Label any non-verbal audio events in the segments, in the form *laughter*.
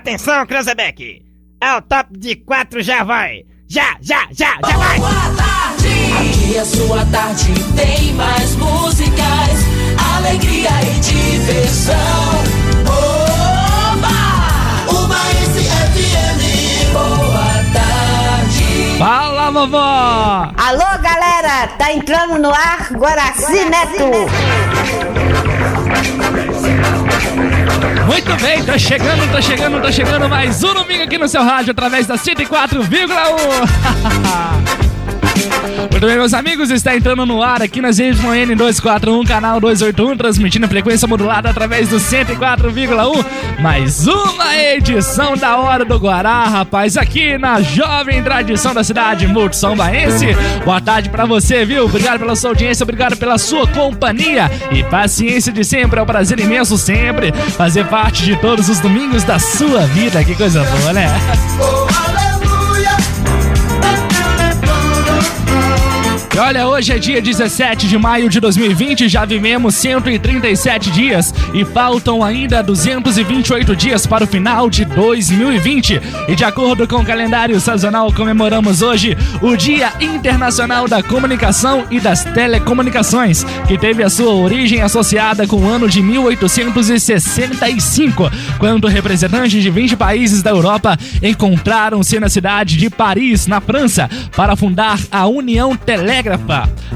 Atenção, Cranzebeck! É o top de quatro, já vai! Já, já, já, já vai! Boa tarde! Aqui a sua tarde tem mais músicas, alegria e diversão. Oba! Uma FM. Boa tarde! Fala, vovó! Alô, galera! Tá entrando no ar Guaraci Neto! Muito bem, tá chegando, tá chegando, tá chegando mais um domingo aqui no seu rádio através da 104,1. *laughs* Muito bem, meus amigos, está entrando no ar aqui na ZYN 241, canal 281, transmitindo frequência modulada através do 104,1. Mais uma edição da Hora do Guará, rapaz, aqui na jovem tradição da cidade Multisão Baense. Boa tarde pra você, viu? Obrigado pela sua audiência, obrigado pela sua companhia e paciência de sempre. É um prazer imenso sempre fazer parte de todos os domingos da sua vida. Que coisa boa, né? Olha, hoje é dia 17 de maio de 2020, já vivemos 137 dias e faltam ainda 228 dias para o final de 2020. E de acordo com o calendário sazonal, comemoramos hoje o Dia Internacional da Comunicação e das Telecomunicações, que teve a sua origem associada com o ano de 1865, quando representantes de 20 países da Europa encontraram-se na cidade de Paris, na França, para fundar a União Telégrafa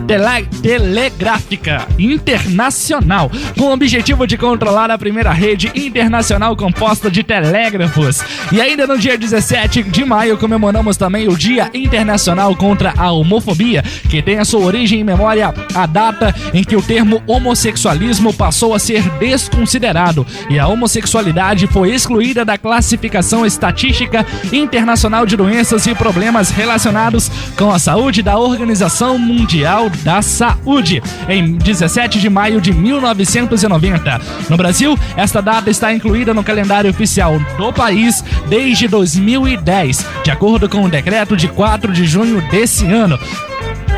Tele Telegráfica Internacional, com o objetivo de controlar a primeira rede internacional composta de telégrafos. E ainda no dia 17 de maio comemoramos também o Dia Internacional contra a Homofobia, que tem a sua origem em memória à data em que o termo homossexualismo passou a ser desconsiderado e a homossexualidade foi excluída da classificação estatística internacional de doenças e problemas relacionados com a saúde da Organização Mundial da Saúde, em 17 de maio de 1990. No Brasil, esta data está incluída no calendário oficial do país desde 2010, de acordo com o decreto de 4 de junho desse ano.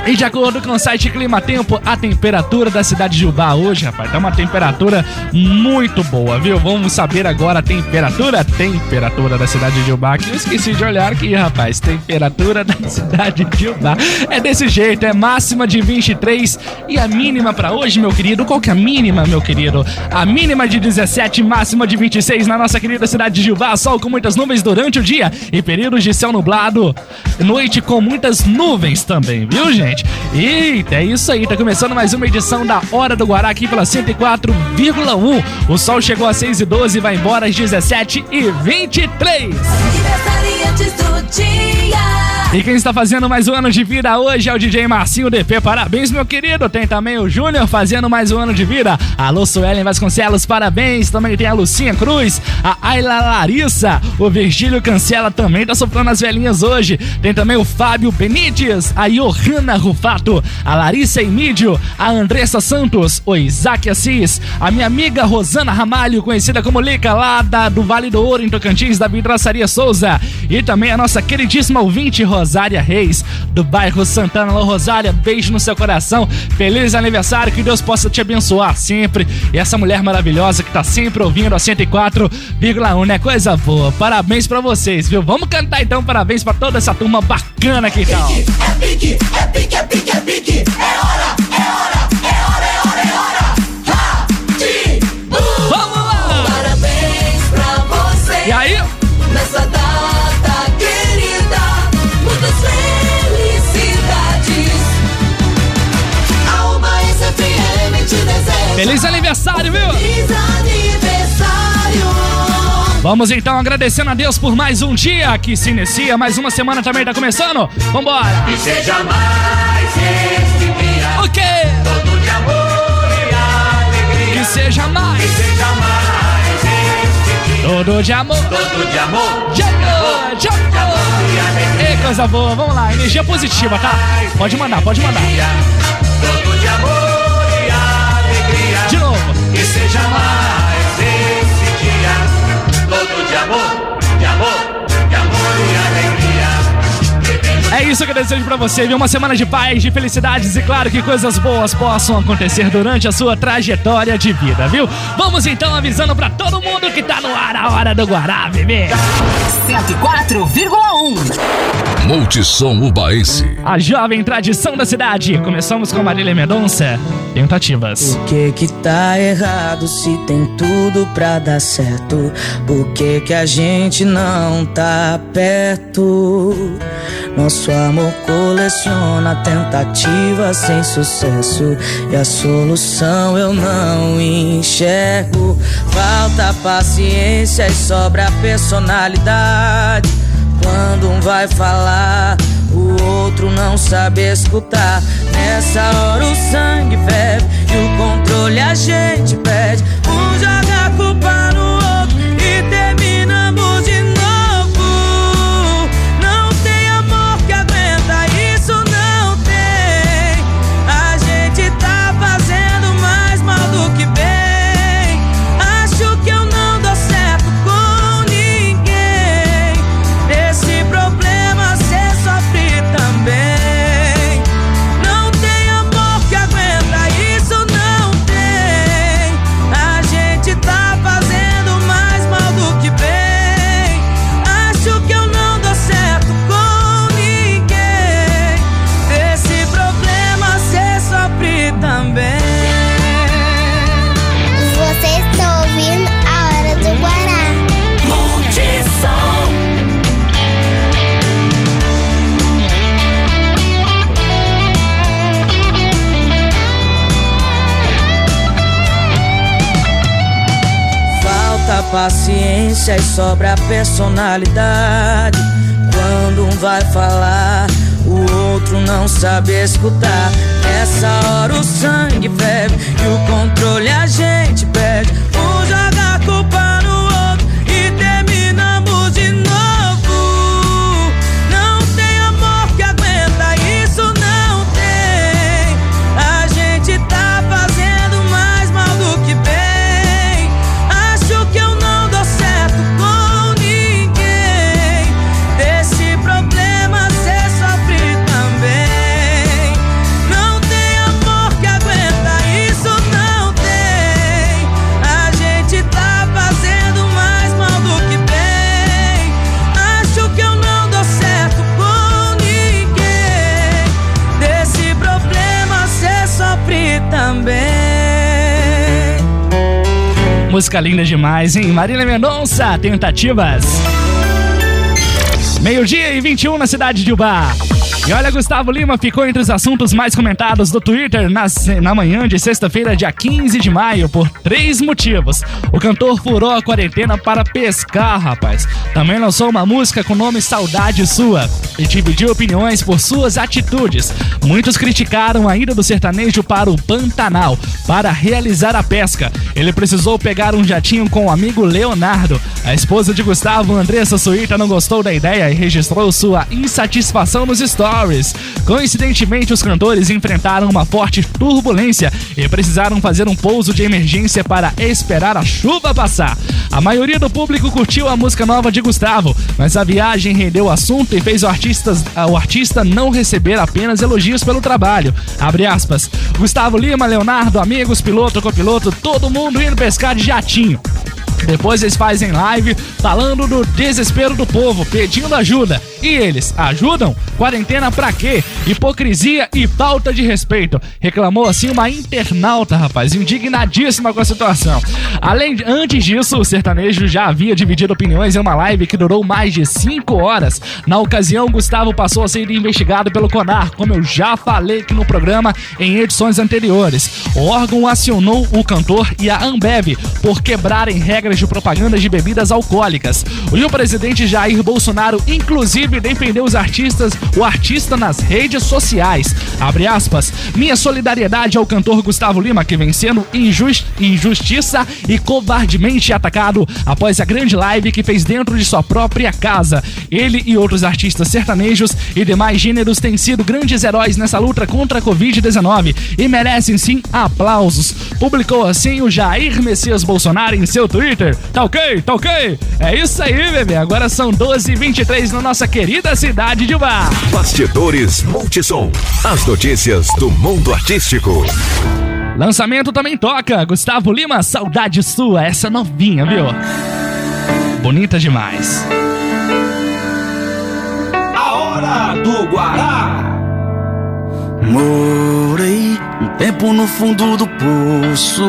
E de acordo com o site Clima Tempo, a temperatura da cidade de Ubá hoje, rapaz, tá uma temperatura muito boa, viu? Vamos saber agora a temperatura, temperatura da cidade de Ubá, que eu esqueci de olhar aqui, rapaz. Temperatura da *laughs* cidade de Ubá. É desse jeito, é máxima de 23 e a mínima para hoje, meu querido. Qual que é a mínima, meu querido? A mínima de 17, máxima de 26 na nossa querida cidade de Ubá. Sol com muitas nuvens durante o dia e períodos de céu nublado. Noite com muitas nuvens também, viu, gente? Eita, é isso aí, tá começando mais uma edição da Hora do Guará aqui pela 104,1. O sol chegou às 6 e 12 vai embora às 17 23. Aniversariantes do dia. E quem está fazendo mais um ano de vida hoje é o DJ Marcinho DP. Parabéns, meu querido. Tem também o Júnior fazendo mais um ano de vida. Alô, Suelen Vasconcelos, parabéns. Também tem a Lucinha Cruz, a Ayla Larissa, o Virgílio Cancela também tá soprando as velhinhas hoje. Tem também o Fábio Benites, a Johanna Rufato, a Larissa Emídio, a Andressa Santos, o Isaac Assis, a minha amiga Rosana Ramalho, conhecida como Lica, lá da, do Vale do Ouro, em Tocantins, da Vidraçaria Souza. E também a nossa queridíssima ouvinte, Rosária Reis, do bairro Santana. Alô, Rosária, beijo no seu coração. Feliz aniversário, que Deus possa te abençoar sempre. E essa mulher maravilhosa que tá sempre ouvindo a 104,1, né? Coisa boa. Parabéns pra vocês, viu? Vamos cantar então, parabéns pra toda essa turma bacana aqui então. É pique, é pique, é pique, é pique. É hora, é hora, Feliz aniversário, viu? Feliz aniversário. Vamos então agradecendo a Deus por mais um dia que se inicia, mais uma semana também tá começando. Vambora! E seja mais este dia O quê? todo de amor e alegria. Que seja mais Que seja mais este dia todo de amor. todo de amor, de amor jogou! e alegria. Ei, coisa boa, vamos lá, energia positiva, tá? Pode mandar, pode mandar. Todo de amor amor, É isso que eu desejo pra você, viu? Uma semana de paz, de felicidades e claro que coisas boas possam acontecer durante a sua trajetória de vida, viu? Vamos então avisando pra todo mundo que tá no ar a hora do Guará, bebê. 104,1. Multissom Ubaense. A jovem tradição da cidade. Começamos com Marília Mendonça. Tentativas. O que que tá errado se tem tudo pra dar certo? Por que que a gente não tá perto? Nosso amor coleciona tentativas sem sucesso e a solução eu não enxergo. Falta paciência e sobra personalidade. Quando um vai falar, o outro não sabe escutar. Nessa hora o sangue ferve e o controle a gente perde. Um joga culpa paciência e sobra personalidade. Quando um vai falar, o outro não sabe escutar. Nessa hora o sangue ferve e o controle a gente perde. Um joga a culpa Música linda demais, hein? Marília Mendonça, tentativas. Meio-dia e 21 na cidade de Ubá. E olha, Gustavo Lima ficou entre os assuntos mais comentados do Twitter na, na manhã de sexta-feira, dia 15 de maio, por três motivos. O cantor furou a quarentena para pescar, rapaz. Também lançou uma música com o nome Saudade Sua e dividiu opiniões por suas atitudes. Muitos criticaram a ida do sertanejo para o Pantanal para realizar a pesca. Ele precisou pegar um jatinho com o amigo Leonardo. A esposa de Gustavo, Andressa Suíta, não gostou da ideia e registrou sua insatisfação nos stories. Coincidentemente, os cantores enfrentaram uma forte turbulência e precisaram fazer um pouso de emergência para esperar a chuva passar. A maioria do público curtiu a música nova de Gustavo, mas a viagem rendeu assunto e fez o artista, o artista não receber apenas elogios pelo trabalho. Abre aspas. Gustavo Lima, Leonardo, amigos, piloto, copiloto, todo mundo indo pescar de jatinho. Depois eles fazem live falando do desespero do povo, pedindo ajuda. E eles ajudam? Quarentena pra quê? Hipocrisia e falta de respeito. Reclamou assim uma internauta, rapaz, indignadíssima com a situação. Além de, antes disso, o sertanejo já havia dividido opiniões em uma live que durou mais de 5 horas. Na ocasião, Gustavo passou a ser investigado pelo CONAR, como eu já falei aqui no programa em edições anteriores. O órgão acionou o cantor e a Ambev por quebrarem regras de propaganda de bebidas alcoólicas. E o presidente Jair Bolsonaro, inclusive, defendeu os artistas, o artista nas redes sociais. Abre aspas. Minha solidariedade ao cantor Gustavo Lima, que vem sendo injus- injustiça e covardemente atacado após a grande live que fez dentro de sua própria casa. Ele e outros artistas sertanejos e demais gêneros têm sido grandes heróis nessa luta contra a Covid-19 e merecem sim aplausos. Publicou assim o Jair Messias Bolsonaro em seu Twitter. Twitter. Tá ok? Tá ok? É isso aí, bebê. Agora são 12h23 na nossa querida cidade de Bar. Bastidores Multissom. As notícias do mundo artístico. Lançamento também toca. Gustavo Lima, saudade sua. Essa novinha, viu? Bonita demais. A hora do Guará. Morei um tempo no fundo do poço.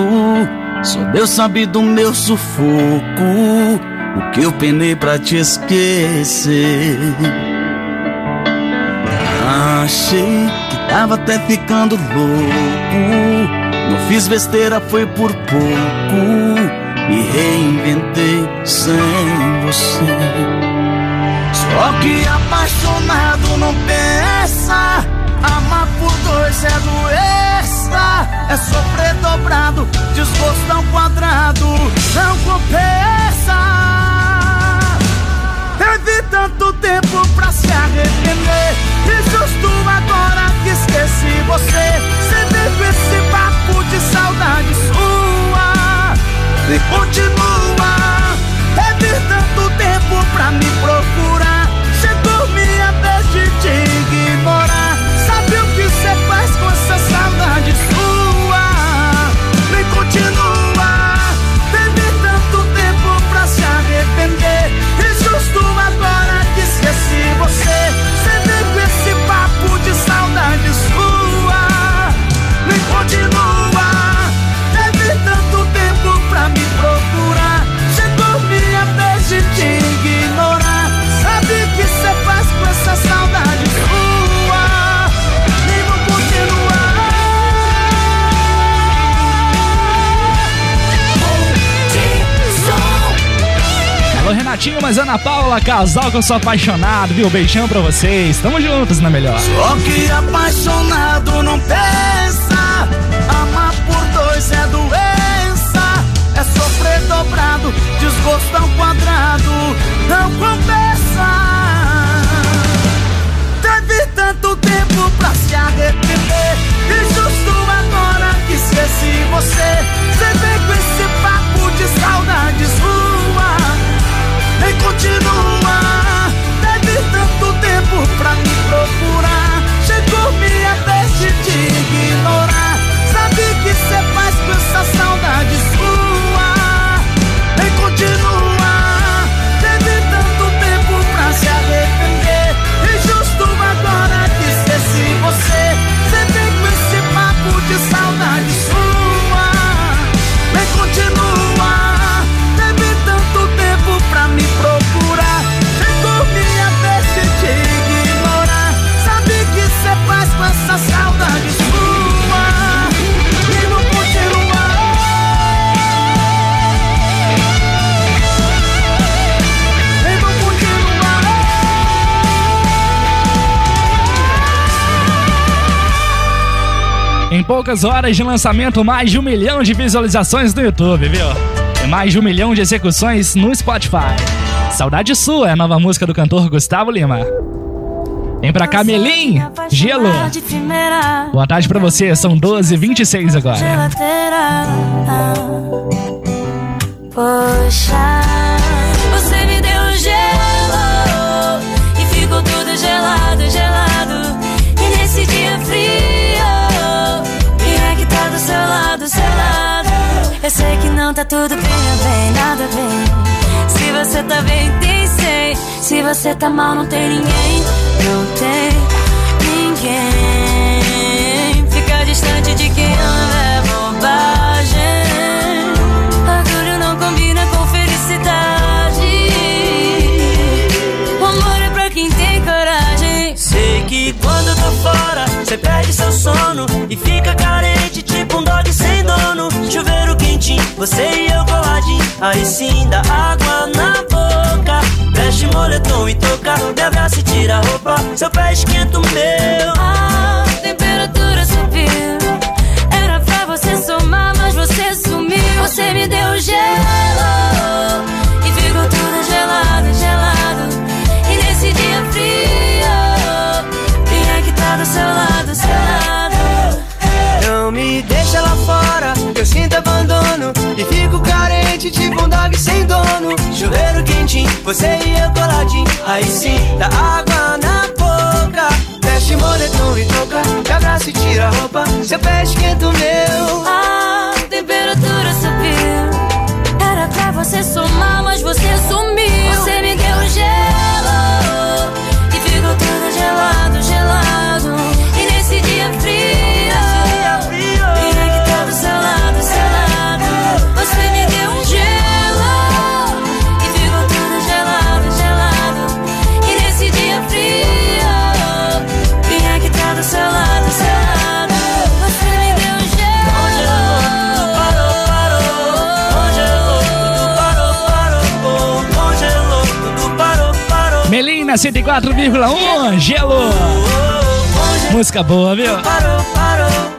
Só Deus sabe do meu sufoco. O que eu penei pra te esquecer. Achei que tava até ficando louco. Não fiz besteira, foi por pouco. Me reinventei sem você. Só que apaixonado não pensa. Amar por dois é doença. É sofrer dobrado, desgosto ao quadrado. Não compensa. Teve tanto tempo pra se arrepender. E justo agora que esqueci você. Com esse papo de saudade sua. E continua. Teve tanto tempo pra me procurar. Renatinho, mas Ana Paula, casal que eu sou apaixonado, viu? Beijão pra vocês. Tamo juntos na melhor. Só que apaixonado não pensa. Amar por dois é doença. É sofrer dobrado, desgosto ao quadrado. Não compensa. Teve tanto tempo pra se arrepender. E justo agora que esqueci você. Você vem com esse papo de saudade sua. E continua. Teve tanto tempo pra me procurar. Chegou minha vez de te ignorar. Sabe que cê faz com essa saudade poucas horas de lançamento, mais de um milhão de visualizações no YouTube, viu? E mais de um milhão de execuções no Spotify. Saudade Sua é a nova música do cantor Gustavo Lima. Vem pra cá, Melim, Gelo. Boa tarde pra você, são 12h26 agora. Geladeira. Poxa, você me deu gelo e ficou tudo gelado, gelado. E nesse dia frio, Eu sei que não tá tudo bem, bem, nada bem. Se você tá bem, tem sei. Se você tá mal, não tem ninguém, não tem ninguém. Fica distante de quem ama é bobagem. Orgulho não combina com felicidade. O amor é pra quem tem coragem. Sei que quando eu tô fora, você perde seu sono e fica carente, tipo um dog sem dono. Chuveiro você e eu coladinho. Aí sim dá água na boca. Veste moletom e toca, me abraça e tira a roupa. Seu pé esquenta o meu. A temperatura subiu. Era pra você somar, mas você sumiu. Você me deu gelo e ficou tudo gelado, gelado. E nesse dia frio, quem é que tá do seu lado, seu lado? Não me deixa lá fora, eu sinto abandono e tipo um dog sem dono, chuveiro quentinho, você e eu coladinho. Aí sim, dá água na boca. Veste moletom e toca, te abraço e tira a roupa. Seu pé esquenta o meu. A temperatura subiu. Era pra você somar, mas você sumiu. Você me deu gelo e ficou tudo gelado, gelado. E nesse dia frio, Melina 104,1, gelo. Música boa, viu?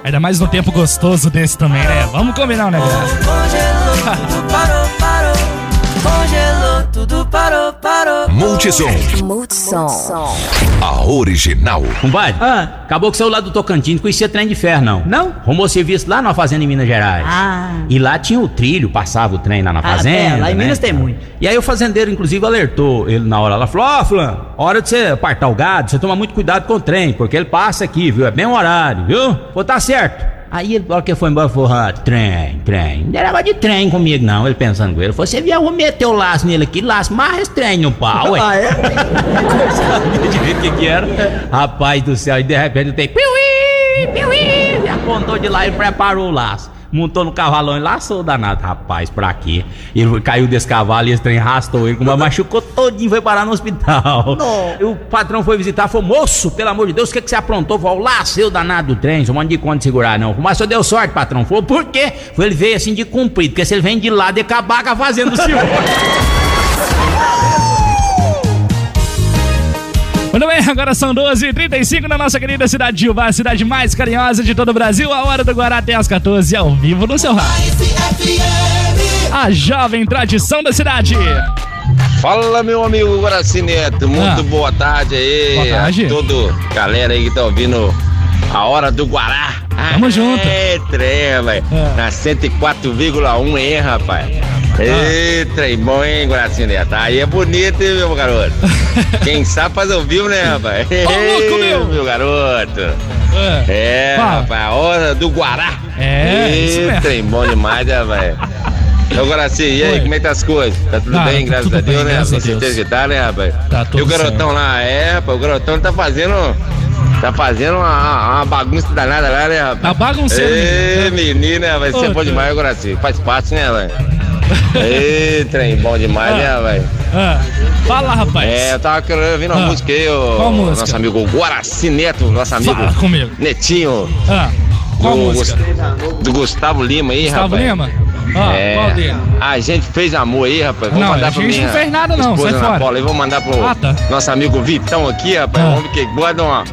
Ainda mais no tempo gostoso desse também, né? Vamos combinar um negócio. congelou, parou, parou. Congelou, tudo parou, parou. Multissom, Multissom. a original. Compadre, acabou que saiu lá do Tocantins, não conhecia trem de ferro, não. Não? Arrumou serviço lá na fazenda em Minas Gerais. Ah. E lá tinha o trilho, passava o trem lá na Ah, fazenda. é, lá em né? Minas tem muito. E aí o fazendeiro, inclusive, alertou ele na hora lá. Falou, ó, fulano, hora de você apartar o gado, você toma muito cuidado com o trem, porque ele passa aqui, viu? É bem o horário, viu? Pô, tá certo. Aí ele, na que ele foi embora, falou, ah, trem, trem. Não era de trem comigo, não. Ele pensando com ele. Falou, você viu, eu vou meter o laço nele aqui, laço, marra esse trem no pau, ué. *laughs* Ah, é? Sabia *laughs* de ver o que que era. Rapaz do céu, e de repente tem piuí, piuí, apontou de lá e preparou o laço. Montou no cavalão e laçou o danado. Rapaz, pra quê? Ele caiu desse cavalo e esse trem arrastou ele, machucou todinho, foi parar no hospital. E o patrão foi visitar, falou, moço, pelo amor de Deus, o que, que você aprontou? Falou, lacei o danado do trem, só manda de conta de segurar, não. Mas só deu sorte, patrão. Falou, por quê? Foi, ele veio assim de comprido, porque se ele vem de lado, ele acabar com a fazenda *laughs* do senhor. Bem, *laughs* agora são 12h35 na nossa querida cidade de Uva, a cidade mais carinhosa de todo o Brasil. A hora do Guará até às 14 ao vivo no seu rádio. A jovem tradição da cidade. Fala, meu amigo Guaraci Neto. Muito Ah. boa tarde aí. Boa tarde. A todo galera aí que tá ouvindo a hora do Guará. Tamo junto. É, trem, velho. É. Na 104,1, hein, rapaz? Ê, trem bom, hein, Guaraci Neto? Aí é bonito, hein, meu garoto? *laughs* Quem sabe faz ao vivo, né, rapaz? Ô, louco, meu. meu garoto. É, Fala. rapaz, a hora do Guará. É, Ê, isso mesmo. trem bom demais, né, velho? Ô, Guaraci, e aí, Oi. como é que tá as coisas? Tá tudo Tá, bem, tá graças tudo a Deus, bem, né? graças Com certeza que tá, né, rapaz? Tá e tudo o garotão lá, é, rapaz, o garotão tá fazendo. Tá fazendo uma, uma bagunça danada lá, né, rapaz? Tá bagunceiro, Ê, menino. menina, vai ser bom tá. demais, Guaraci. Faz parte, né, velho? Ê, trem bom demais, né, velho? Ah, fala, rapaz. É, eu tava querendo ouvir uma Ah. música aí, Qual o música? nosso amigo Guaraci Neto, nosso amigo Fala comigo. Netinho. Ah, qual do, música? Do Gustavo Lima aí, Gustavo rapaz. Lima? Ah, É, qual? A gente fez amor aí, rapaz. Vou Não, mandar a gente minha não fez nada, não, sai fora. Paula. E vou mandar pro Ah, tá. nosso amigo Vitão aqui, rapaz. Ah. Um homem que *laughs* gosta de uma.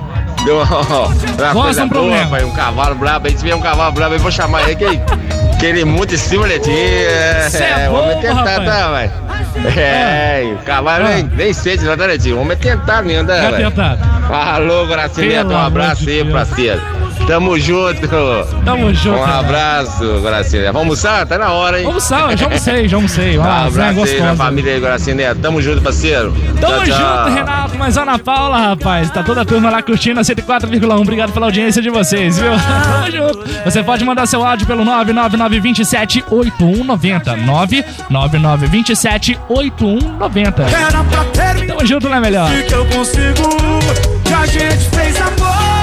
De uma, uma coisa um boa, problema. rapaz. Um cavalo brabo. Aí se vier um cavalo brabo, eu vou chamar ele que, que ele monta em cima, Netinho. É, Cê é o bobo, homem é tentado, tá, velho? É, o cavalo nem, nem sente, tá, Netinho? O homem é tentado mesmo, tá, tentado. Falou, Gracinha. Pelo Um abraço aí, parceiro. Tamo junto. Tamo junto. Um abraço, Gracinha. Vamos almoçar? Tá na hora, hein? Vamos sal, já almocei, já almocei. *laughs* Um Vai lá, abraço aí na família aí, Guaraciné. Tamo junto, parceiro. Tamo Tchau, tchau. junto, Renato, mas Ana Paula, rapaz. Tá toda a turma lá curtindo a 104,1. Obrigado pela audiência de vocês, viu? Tamo junto. Você pode mandar seu áudio pelo 999278190. 999278190. Era pra terminar. Tamo junto, né, melhor? que eu consigo que a gente fez amor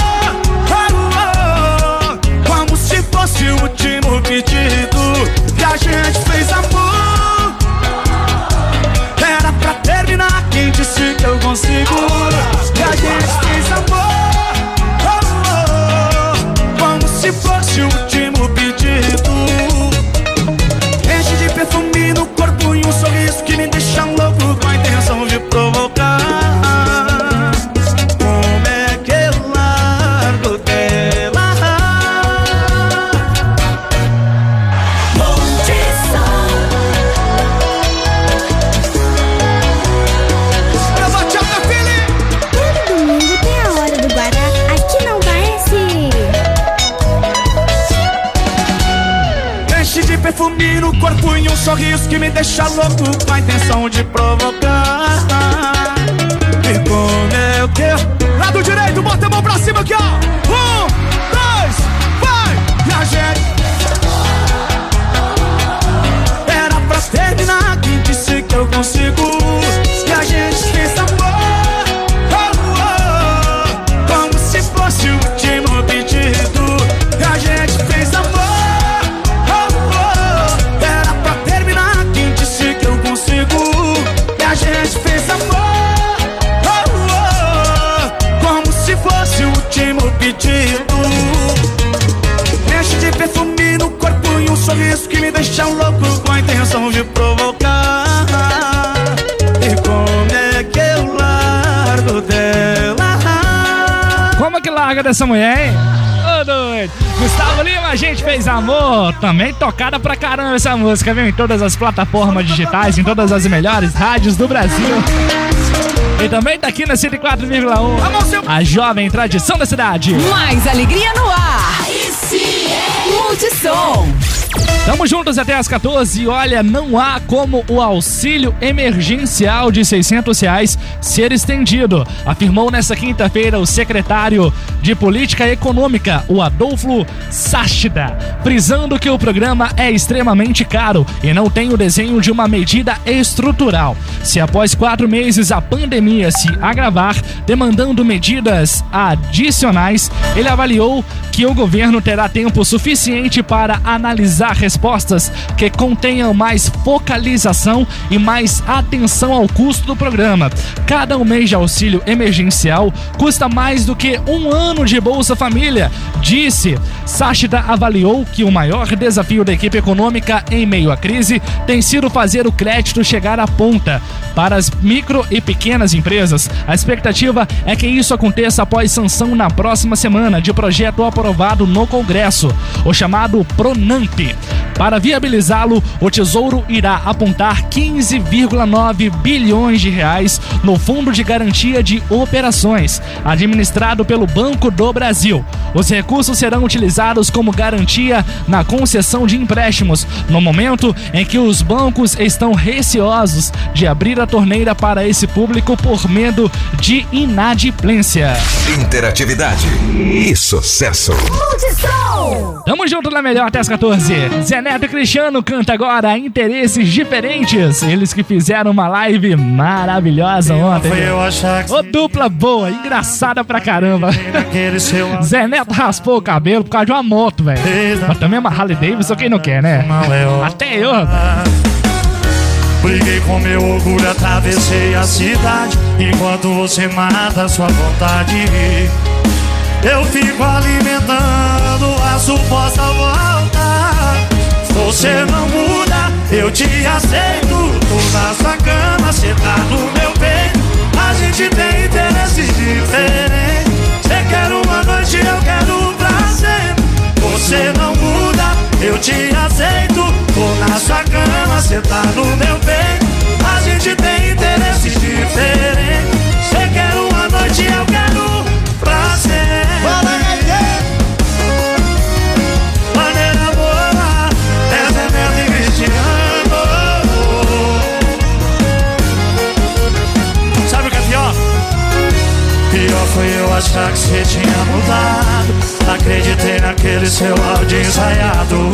se fosse o último pedido Que a gente fez amor corpo e um sorriso que me deixa louco com a intenção de provocar. E como é que eu... Lado direito, bota a mão pra cima aqui, ó. Que larga dessa mulher, hein? Ô doido! Gustavo Lima, a gente fez amor. Também tocada pra caramba essa música, viu? Em todas as plataformas digitais, em todas as melhores rádios do Brasil. E também tá aqui na 104,1. A jovem tradição da cidade. Mais alegria no ar. Multissom. Tamo juntos até as 14 e olha, não há como o auxílio emergencial de 600 reais ser estendido, afirmou nesta quinta-feira o secretário de Política Econômica, o Adolfo Sáchida, frisando que o programa é extremamente caro e não tem o desenho de uma medida estrutural. Se após quatro meses a pandemia se agravar, demandando medidas adicionais, ele avaliou que o governo terá tempo suficiente para analisar respostas que contenham mais focalização e mais atenção ao custo do programa. Cada um mês de auxílio emergencial custa mais do que um ano de Bolsa Família, disse. Sáchida avaliou que o maior desafio da equipe econômica em meio à crise tem sido fazer o crédito chegar à ponta. Para as micro e pequenas empresas, a expectativa é que isso aconteça após sanção na próxima semana de projeto aprovado no Congresso, o chamado Pronamp. Para viabilizá-lo, o Tesouro irá apontar 15,9 bilhões de reais no Fundo de Garantia de Operações, administrado pelo Banco do Brasil. Os recursos serão utilizados como garantia na concessão de empréstimos, no momento em que os bancos estão receosos de abrir a torneira para esse público por medo de inadimplência. Interatividade e sucesso. Multissom. Tamo junto na melhor até as 14. Neto Cristiano canta agora Interesses Diferentes. Eles que fizeram uma live maravilhosa ontem. Ô, dupla boa, engraçada pra caramba. Zé Neto raspou o cabelo por causa de uma moto, velho. Mas também é uma Harley Davidson, quem não quer, né? Até eu. Briguei com meu orgulho, atravessei a cidade Enquanto você mata sua vontade Eu fico alimentando a suposta volta você não muda, eu te aceito. Tô na sua cama, cê tá no meu peito. A gente tem interesses diferentes. Cê quer uma noite, eu quero pra sempre Você não muda, eu te aceito. Tô na sua cama, cê tá no meu peito. A gente tem interesses diferentes. Cê quer uma noite, eu quero tinha mudado. Acreditei naquele seu áudio ensaiado.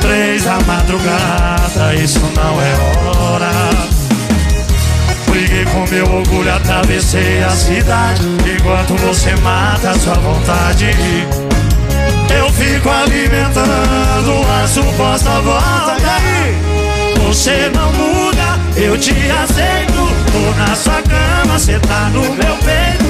Três da madrugada, isso não é hora. Briguei com meu orgulho, atravessei a cidade. Enquanto você mata a sua vontade Eu fico alimentando a suposta vontade Você não muda, eu te aceito. Tô na sua cama, cê tá no meu peito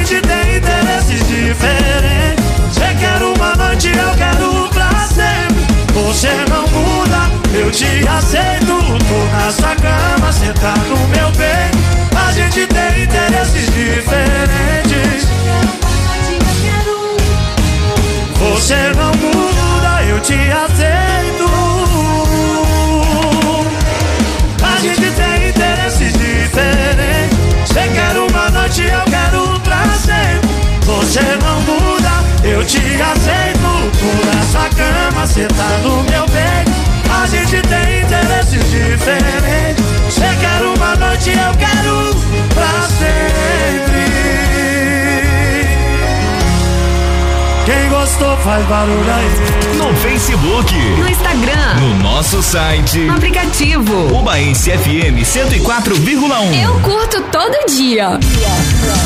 A gente tem interesses diferentes Cê quer uma noite, eu quero pra sempre Você não muda, eu te aceito. Tô na sua cama, cê tá no meu peito A gente tem interesses diferentes. Você não muda, eu te aceito. A gente tem interesses diferentes. Você quer uma noite, eu quero Você não muda, eu te aceito na sua cama, cê tá no meu peito gente tem interesses diferentes. Você quer uma noite, eu quero pra sempre. Gostou faz barulho aí. No Facebook, No Instagram. no nosso site, No aplicativo. Ubaense FM 104,1. Eu curto todo dia.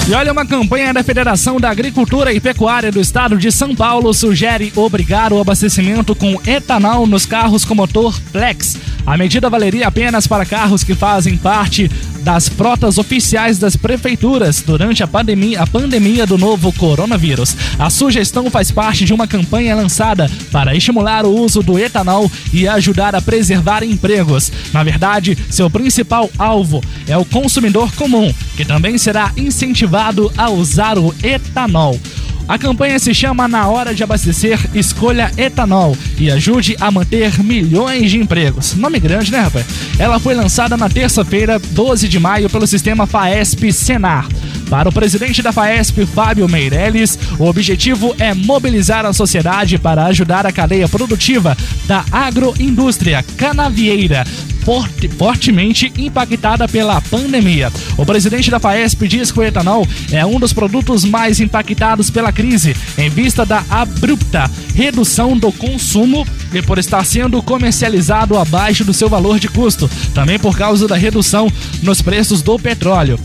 E olha, uma campanha da Federação da Agricultura e Pecuária do Estado de São Paulo sugere obrigar o abastecimento com etanol nos carros com motor Flex. A medida valeria apenas para carros que fazem parte das frotas oficiais das prefeituras durante a pandemia, a pandemia do novo coronavírus. A sugestão faz parte de uma campanha lançada para estimular o uso do etanol e ajudar a preservar empregos. Na verdade, seu principal alvo é o consumidor comum, que também será incentivado a usar o etanol. A campanha se chama Na Hora de Abastecer, Escolha Etanol e ajude a manter milhões de empregos. Nome grande, né, rapaz? Ela foi lançada na terça-feira, 12 de maio, pelo sistema FAESP Senar. Para o presidente da FAESP, Fábio Meirelles, o objetivo é mobilizar a sociedade para ajudar a cadeia produtiva da agroindústria canavieira forte- fortemente impactada pela pandemia. O presidente da FAESP diz que o etanol é um dos produtos mais impactados pela crise, em vista da abrupta redução do consumo e por estar sendo comercializado abaixo do seu valor de custo, também por causa da redução nos preços do petróleo.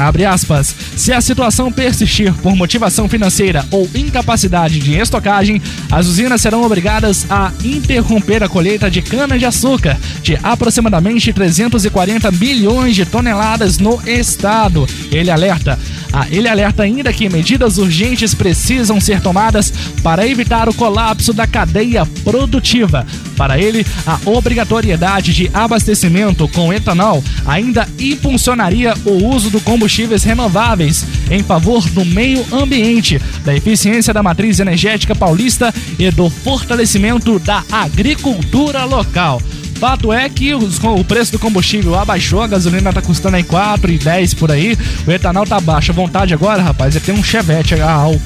Abre aspas. Se a situação persistir por motivação financeira ou incapacidade de estocagem, as usinas serão obrigadas a interromper a colheita de cana-de-açúcar de aproximadamente 340 milhões de toneladas no estado. Ele alerta. Ah, ele alerta ainda que medidas urgentes precisam ser tomadas para evitar o colapso da cadeia produtiva. Para ele, a obrigatoriedade de abastecimento com etanol ainda impulsionaria o uso do combustíveis renováveis em favor do meio ambiente, da eficiência da matriz energética paulista e do fortalecimento da agricultura local. Fato é que os- o preço do combustível abaixou, a gasolina tá custando aí 4,10 por aí, o etanol tá baixo. A vontade agora, rapaz, é ter um chevette a álcool.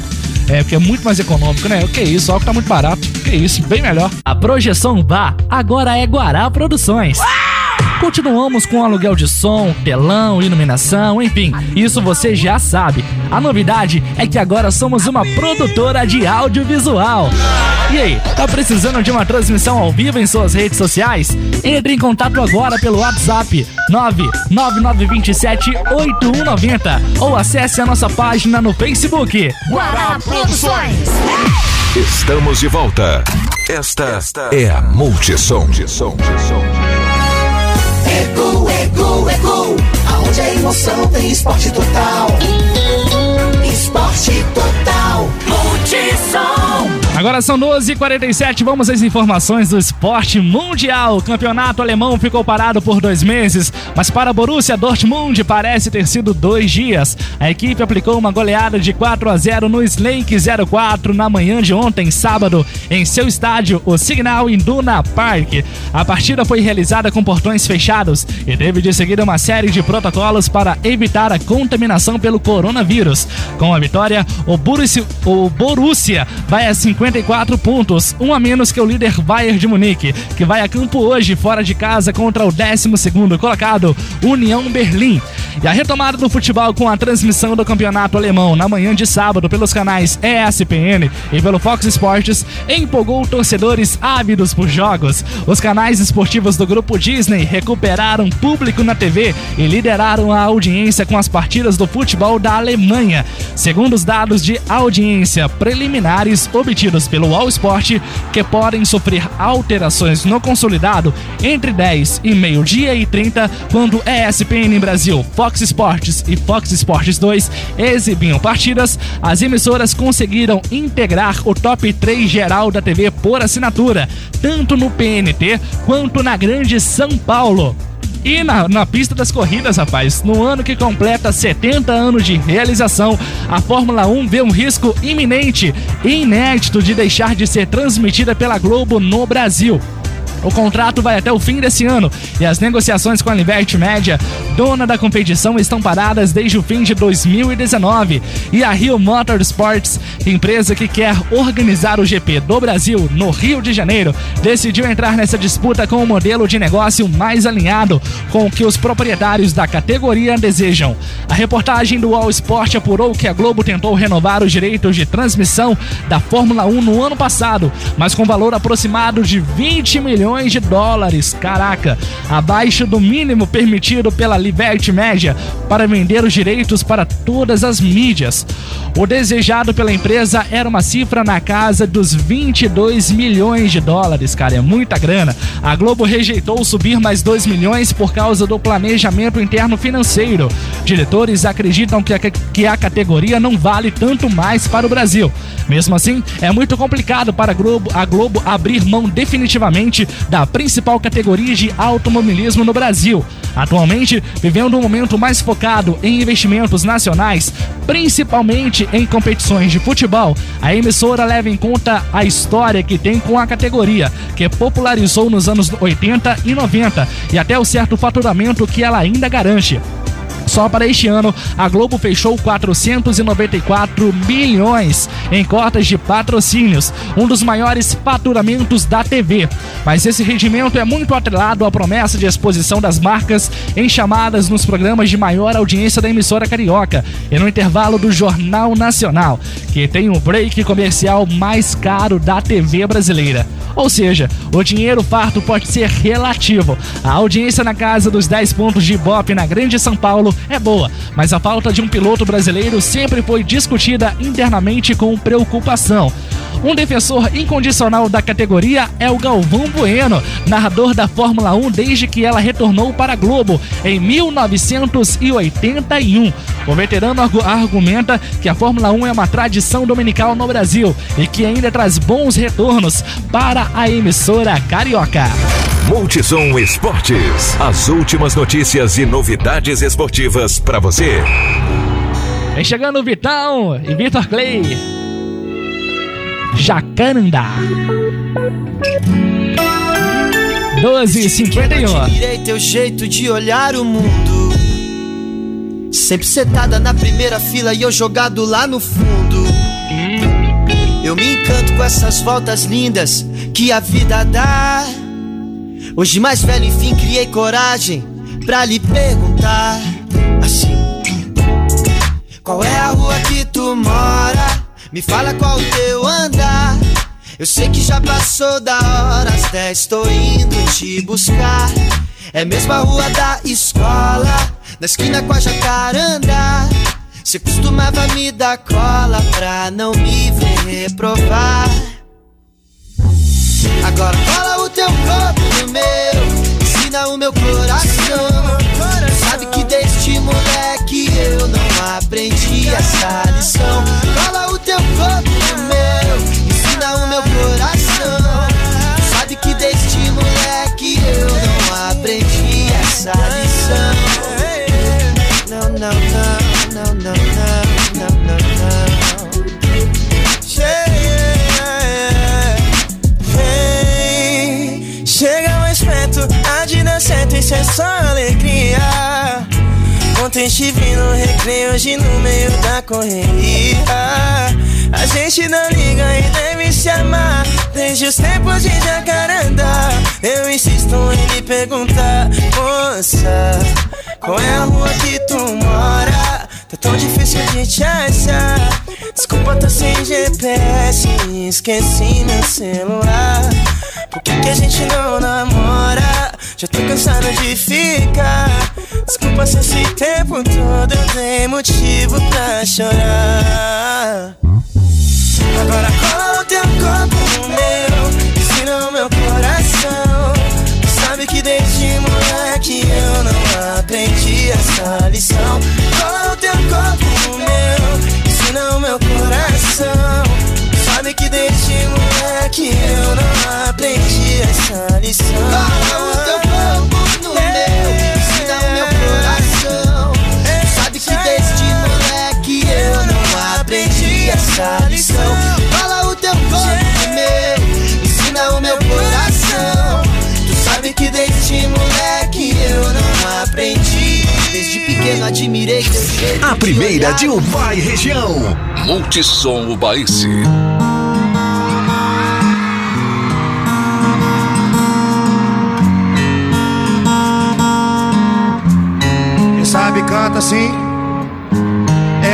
É, porque é muito mais econômico, né? O que isso? O álcool tá muito barato. Que isso, bem melhor. A projeção Vá agora é Guará Produções. Continuamos com aluguel de som, telão, iluminação, enfim, isso você já sabe. A novidade é que agora somos uma produtora de audiovisual. E aí, tá precisando de uma transmissão ao vivo em suas redes sociais? Entre em contato agora pelo WhatsApp 999278190 ou acesse a nossa página no Facebook. Guará Produções. Estamos de volta. Esta, é a Multissom. Ego, ego, ego. Aonde a emoção tem esporte total. Esporte total. Agora são 12h47, vamos às informações do esporte mundial. O campeonato alemão ficou parado por dois meses, mas para Borussia Dortmund parece ter sido dois dias. A equipe aplicou uma goleada de 4 a 0 no Slake 04 na manhã de ontem, sábado, em seu estádio, o Signal Iduna Park. A partida foi realizada com portões fechados e teve de seguir uma série de protocolos para evitar a contaminação pelo coronavírus. Com a vitória, o Borussia, o Borussia vai a 54 pontos, um a menos que o líder Bayern de Munique, que vai a campo hoje fora de casa contra o 12º colocado, União Berlim. E a retomada do futebol com a transmissão do campeonato alemão na manhã de sábado pelos canais ESPN e pelo Fox Sports empolgou torcedores ávidos por jogos. Os canais esportivos do grupo Disney recuperaram público na TV e lideraram a audiência com as partidas do futebol da Alemanha. Segundo os dados de audiência preliminares obtidos pelo All Sport, que podem sofrer alterações no consolidado entre 10 e meio-dia e 30, quando ESPN Brasil, Fox Sports e Fox Sports 2 exibiam partidas, as emissoras conseguiram integrar o top 3 geral da TV por assinatura, tanto no PNT quanto na Grande São Paulo. E na, na pista das corridas, rapaz, no ano que completa 70 anos de realização, a Fórmula 1 vê um risco iminente e inédito de deixar de ser transmitida pela Globo no Brasil. O contrato vai até o fim desse ano e as negociações com a Liberty Media, dona da competição, estão paradas desde o fim de 2019. E a Rio Motorsports, empresa que quer organizar o GP do Brasil no Rio de Janeiro, decidiu entrar nessa disputa com um modelo de negócio mais alinhado com o que os proprietários da categoria desejam. A reportagem do All Sport apurou que a Globo tentou renovar os direitos de transmissão da Fórmula 1 no ano passado, mas com valor aproximado de 20 milhões de dólares. Caraca, abaixo do mínimo permitido pela Liberty Media para vender os direitos para todas as mídias. O desejado pela empresa era uma cifra na casa dos 22 milhões de dólares, cara, é muita grana. A Globo rejeitou subir mais 2 milhões por causa do planejamento interno financeiro. Diretores acreditam que a, que a categoria não vale tanto mais para o Brasil. Mesmo assim, é muito complicado para a Globo, a Globo abrir mão definitivamente da principal categoria de automobilismo no Brasil. Atualmente, vivendo um momento mais focado em investimentos nacionais, principalmente em competições de futebol, a emissora leva em conta a história que tem com a categoria, que popularizou nos anos 80 e 90 e até o certo faturamento que ela ainda garante. Só para este ano, a Globo fechou 494 milhões em cotas de patrocínios, um dos maiores faturamentos da TV. Mas esse rendimento é muito atrelado à promessa de exposição das marcas em chamadas nos programas de maior audiência da emissora carioca e no intervalo do Jornal Nacional, que tem o break comercial mais caro da TV brasileira. Ou seja, o dinheiro farto pode ser relativo. A audiência na casa dos 10 pontos de Ibope na Grande São Paulo é boa, mas a falta de um piloto brasileiro sempre foi discutida internamente com preocupação. Um defensor incondicional da categoria é o Galvão Bueno, narrador da Fórmula 1 desde que ela retornou para a Globo em 1981. O veterano argumenta que a Fórmula 1 é uma tradição dominical no Brasil e que ainda traz bons retornos para a emissora carioca. Multissom Esportes. As últimas notícias e novidades esportivas para você. Vem chegando o Vitão e Vitor Clay. Jacarandá. 12h51. Tirei teu jeito de olhar o mundo. Sempre sentada na primeira fila e eu jogado lá no fundo. Eu me encanto com essas voltas lindas que a vida dá. Hoje mais velho, enfim, criei coragem pra lhe perguntar assim: Qual é a rua que tu mora? Me fala qual o teu andar. Eu sei que já passou da hora, às 10 tô indo te buscar. É mesmo a rua da escola, na esquina com a jacaranda. Você costumava me dar cola pra não me ver reprovar. Agora cola o teu corpo no meu, ensina o meu coração. Aprendi essa lição. Cola o teu corpo no meu, ensina o meu coração. Sabe que desde moleque eu não aprendi essa lição. Não, não, não, não, não, não, não, não, não. Chega mais perto, a de dar certo, isso é só alegria. Ontem te vi no recreio, hoje no meio da correria. A gente não liga e deve se amar Desde os tempos de jacaranda Eu insisto em lhe perguntar Moça, qual é a rua que tu mora? Tá tão difícil de te achar. Desculpa, tô sem GPS Esqueci meu celular. Por que, que a gente não namora? Já tô cansado de ficar. Desculpa se esse tempo todo eu dei motivo pra chorar. Agora cola o teu corpo no meu Sabe que desde moleque eu não aprendi essa lição. Cola o teu corpo meu Ensina o meu coração. Sabe que desde moleque eu não aprendi essa lição. Cola o teu corpo no meu Ensina o meu coração. Sabe que desde moleque eu não aprendi essa lição. Fala o teu corpo no meu Ensina o meu coração aprendi. Desde pequeno admirei teu jeito. A primeira de Ubai região. Multissom Ubaíse. Quem sabe canta assim.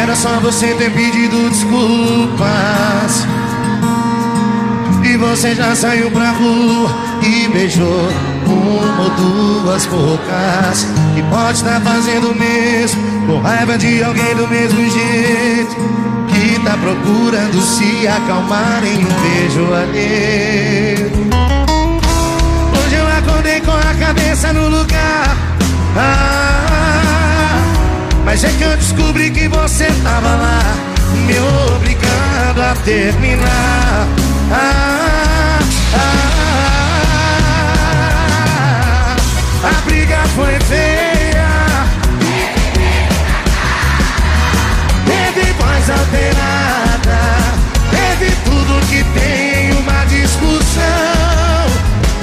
Era só você ter pedido desculpas. E você já saiu pra rua e beijou uma ou duas bocas. E pode estar fazendo o mesmo, com raiva de alguém do mesmo jeito. Que tá procurando se acalmar em um beijo alheio. Hoje eu acordei com a cabeça no lugar. Ah, mas é que eu descobri que você tava lá, me obrigando a terminar. Ah, ah, a briga foi feia. Teve voz alterada, teve tudo que tem uma discussão.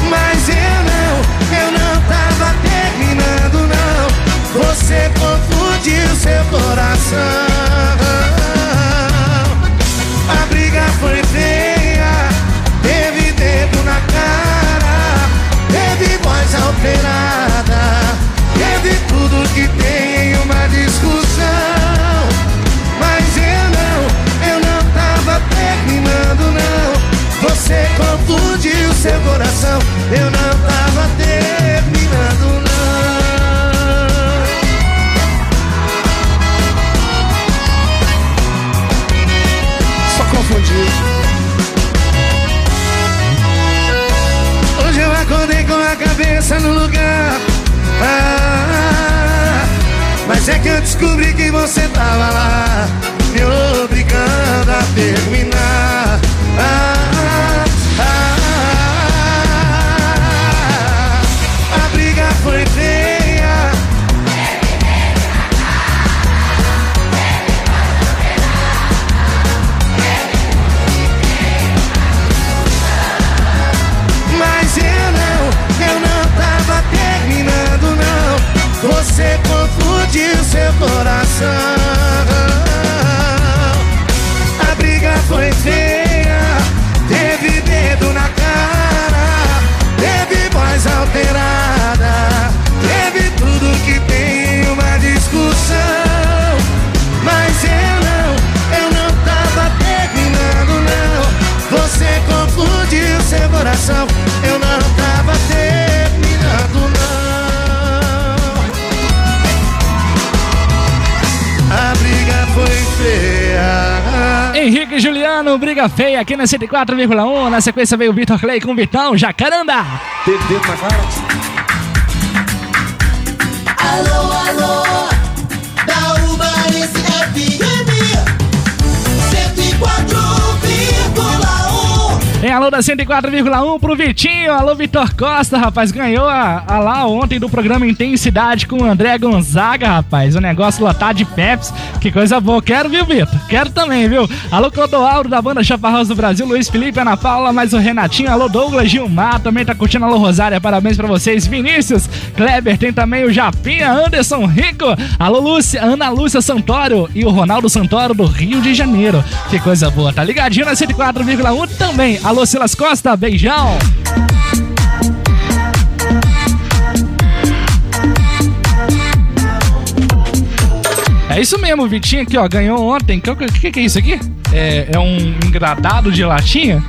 Mas eu não, eu não tava terminando, não. Você confundiu seu coração. Voz alterada, teve tudo que tem em uma discussão. Mas eu não, eu não tava terminando, não. Você confundiu seu coração, eu não tava terminando, cabeça no lugar. Ah, mas é que eu descobri que você tava lá, me obrigando a terminar. Confundiu seu coração Feia aqui na 104,1. Na sequência veio o Vitor Clay com o Vitão, Jacaranda. Dedo, Alô, alô, 104,1 Em alô da 104,1 pro Vitinho. Alô, Vitor Costa, rapaz. Ganhou a, a lá ontem do programa Intensidade com o André Gonzaga, rapaz. O negócio lotado de Peps. Que coisa boa. Quero, viu, Vitor? Quero também, viu? Alô, Clodoaldo da banda Chaparrós do Brasil. Luiz Felipe, Ana Paula, mais o Renatinho. Alô, Douglas Gilmar. Também tá curtindo. Alô, Rosária. Parabéns pra vocês. Vinícius, Kleber. Tem também o Japinha, Anderson Rico. Alô, Lúcia, Ana Lúcia Santoro. E o Ronaldo Santoro do Rio de Janeiro. Que coisa boa. Tá ligadinho na 104,1 também. Alô, Silas Costa. Beijão. É isso mesmo, Vitinho aqui, ó, ganhou ontem. O que, que, que é isso aqui? É, é um engradado de latinha?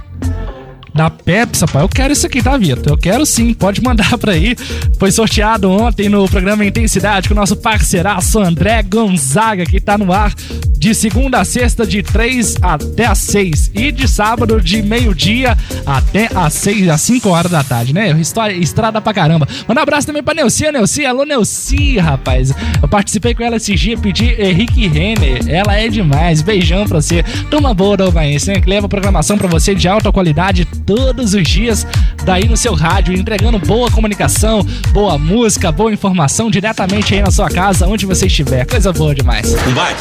Da Pepsi, rapaz. Eu quero isso aqui, tá, Vitor? Eu quero sim, pode mandar pra aí. Foi sorteado ontem no programa Intensidade com o nosso parceiraço André Gonzaga, que tá no ar de segunda a sexta, de 3 até às 6. E de sábado, de meio-dia até às 6, às 5 horas da tarde, né? História, estrada pra caramba. Manda um abraço também pra Neucia, Neucia. Alô, Neucia, rapaz. Eu participei com ela esse dia, pedi Henrique Renner. Ela é demais. Beijão pra você. Toma boa, Dovaense, né? Que leva programação pra você de alta qualidade todos os dias, daí no seu rádio, entregando boa comunicação, boa música, boa informação diretamente aí na sua casa, onde você estiver. Coisa boa demais. Vai,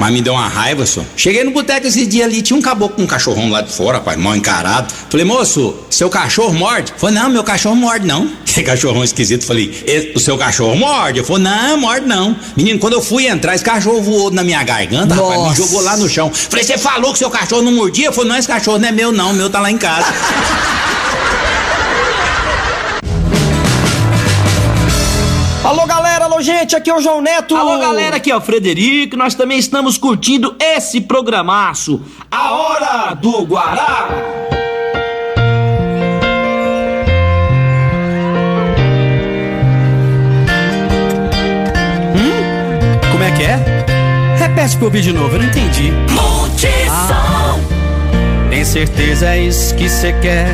mas me deu uma raiva, só. Cheguei no boteco esse dia ali, tinha um caboclo com um cachorrão lá de fora, rapaz, mal encarado. Falei, moço, seu cachorro morde? Falei, não, meu cachorro morde não. *laughs* Que cachorrão esquisito. Falei, "E- o seu cachorro morde? Eu falei, não, morde não. Menino, quando eu fui entrar, esse cachorro voou na minha garganta, rapaz, me Nossa. jogou lá no chão. Falei, você falou que seu cachorro não mordia? Eu falei, não, esse cachorro não é meu não, meu tá lá em casa. *laughs* Alô, galera, alô, gente, aqui é o João Neto. Alô, galera, aqui é o Frederico. Nós também estamos curtindo esse programaço, A Hora do Guará. Como é que é? Repete pro ouvir de novo, eu não entendi. Multissom. Tem certeza é isso que cê quer?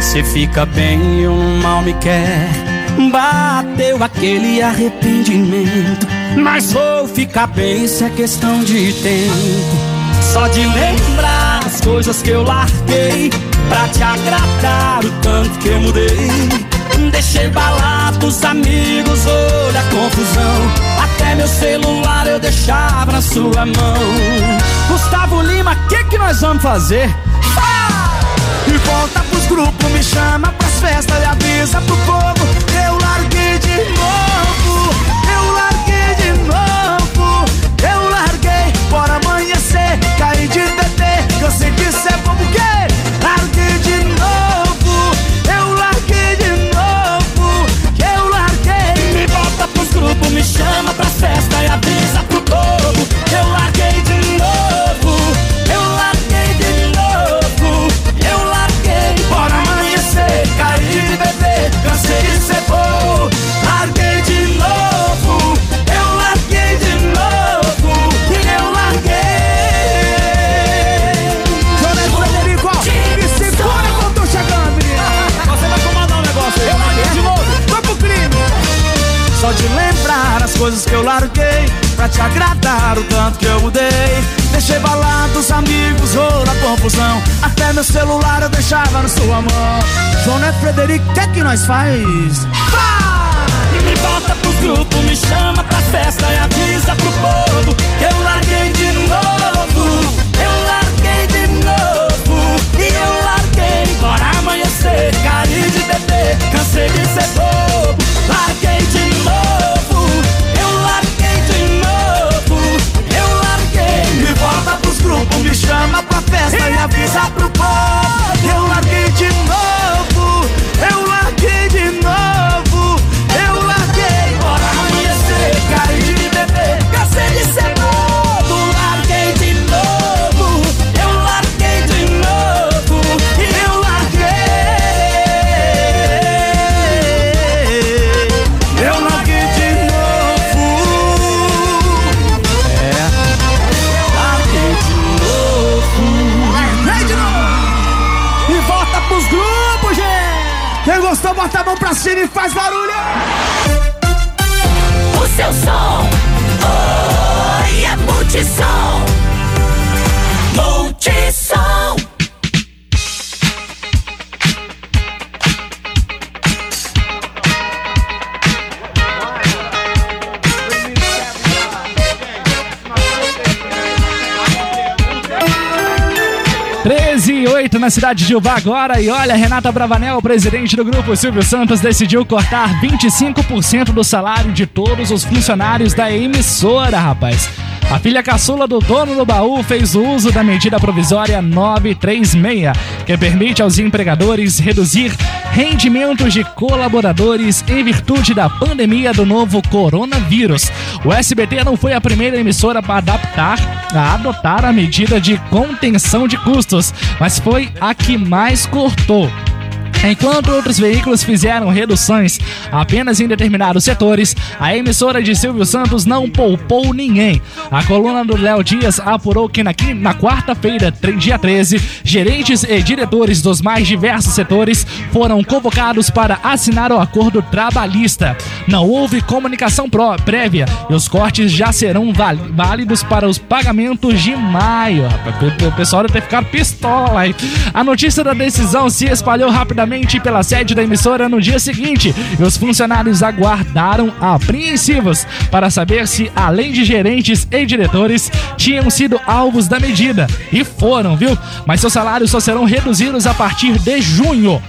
Cê fica bem e o mal me quer. Bateu aquele arrependimento. Mas vou ficar bem, isso é questão de tempo. Só de lembrar as coisas que eu larguei. Pra te agradar o tanto que eu mudei. Deixei balados, amigos, olha a confusão. Até meu celular eu deixava na sua mão. Gustavo Lima, o que, que nós vamos fazer? E volta pros grupos, me chama pras festas e avisa pro povo. Eu larguei de lembrar as coisas que eu larguei Pra te agradar o tanto que eu mudei. Deixei balados, amigos, rola confusão. Até meu celular eu deixava na sua mão. João Neto Frederico, o que é que nós faz? Me volta pros grupos, me chama pra festa e avisa pro povo que eu larguei de novo, eu larguei de novo, e eu larguei, bora amanhecer, caí de bebê, cansei de ser bobo, larguei de novo, chama pra festa e avisa pro povo. Eu larguei de novo, eu larguei de novo bota a mão pra cima e faz barulho O seu som. Oi, é. Multissom. 8 na cidade de Ubá agora. E olha, Renata Bravanel, presidente do grupo Silvio Santos, decidiu cortar 25% do salário de todos os funcionários da emissora, rapaz. A filha caçula do dono do baú fez o uso da medida provisória 936, que permite aos empregadores reduzir rendimentos de colaboradores em virtude da pandemia do novo coronavírus. O SBT não foi a primeira emissora para adaptar, a adotar a medida de contenção de custos, mas foi a que mais cortou. Enquanto outros veículos fizeram reduções apenas em determinados setores, a emissora de Silvio Santos não poupou ninguém. A coluna do Léo Dias apurou que na, na quarta-feira, dia 13, gerentes e diretores dos mais diversos setores foram convocados para assinar o acordo trabalhista. Não houve comunicação prévia e os cortes já serão válidos para os pagamentos de maio. O pessoal deve ter ficado pistola. A notícia da decisão se espalhou rapidamente pela sede da emissora no dia seguinte e os funcionários aguardaram apreensivos para saber se, além de gerentes e diretores, tinham sido alvos da medida. E foram, viu? Mas seus salários só serão reduzidos a partir de junho.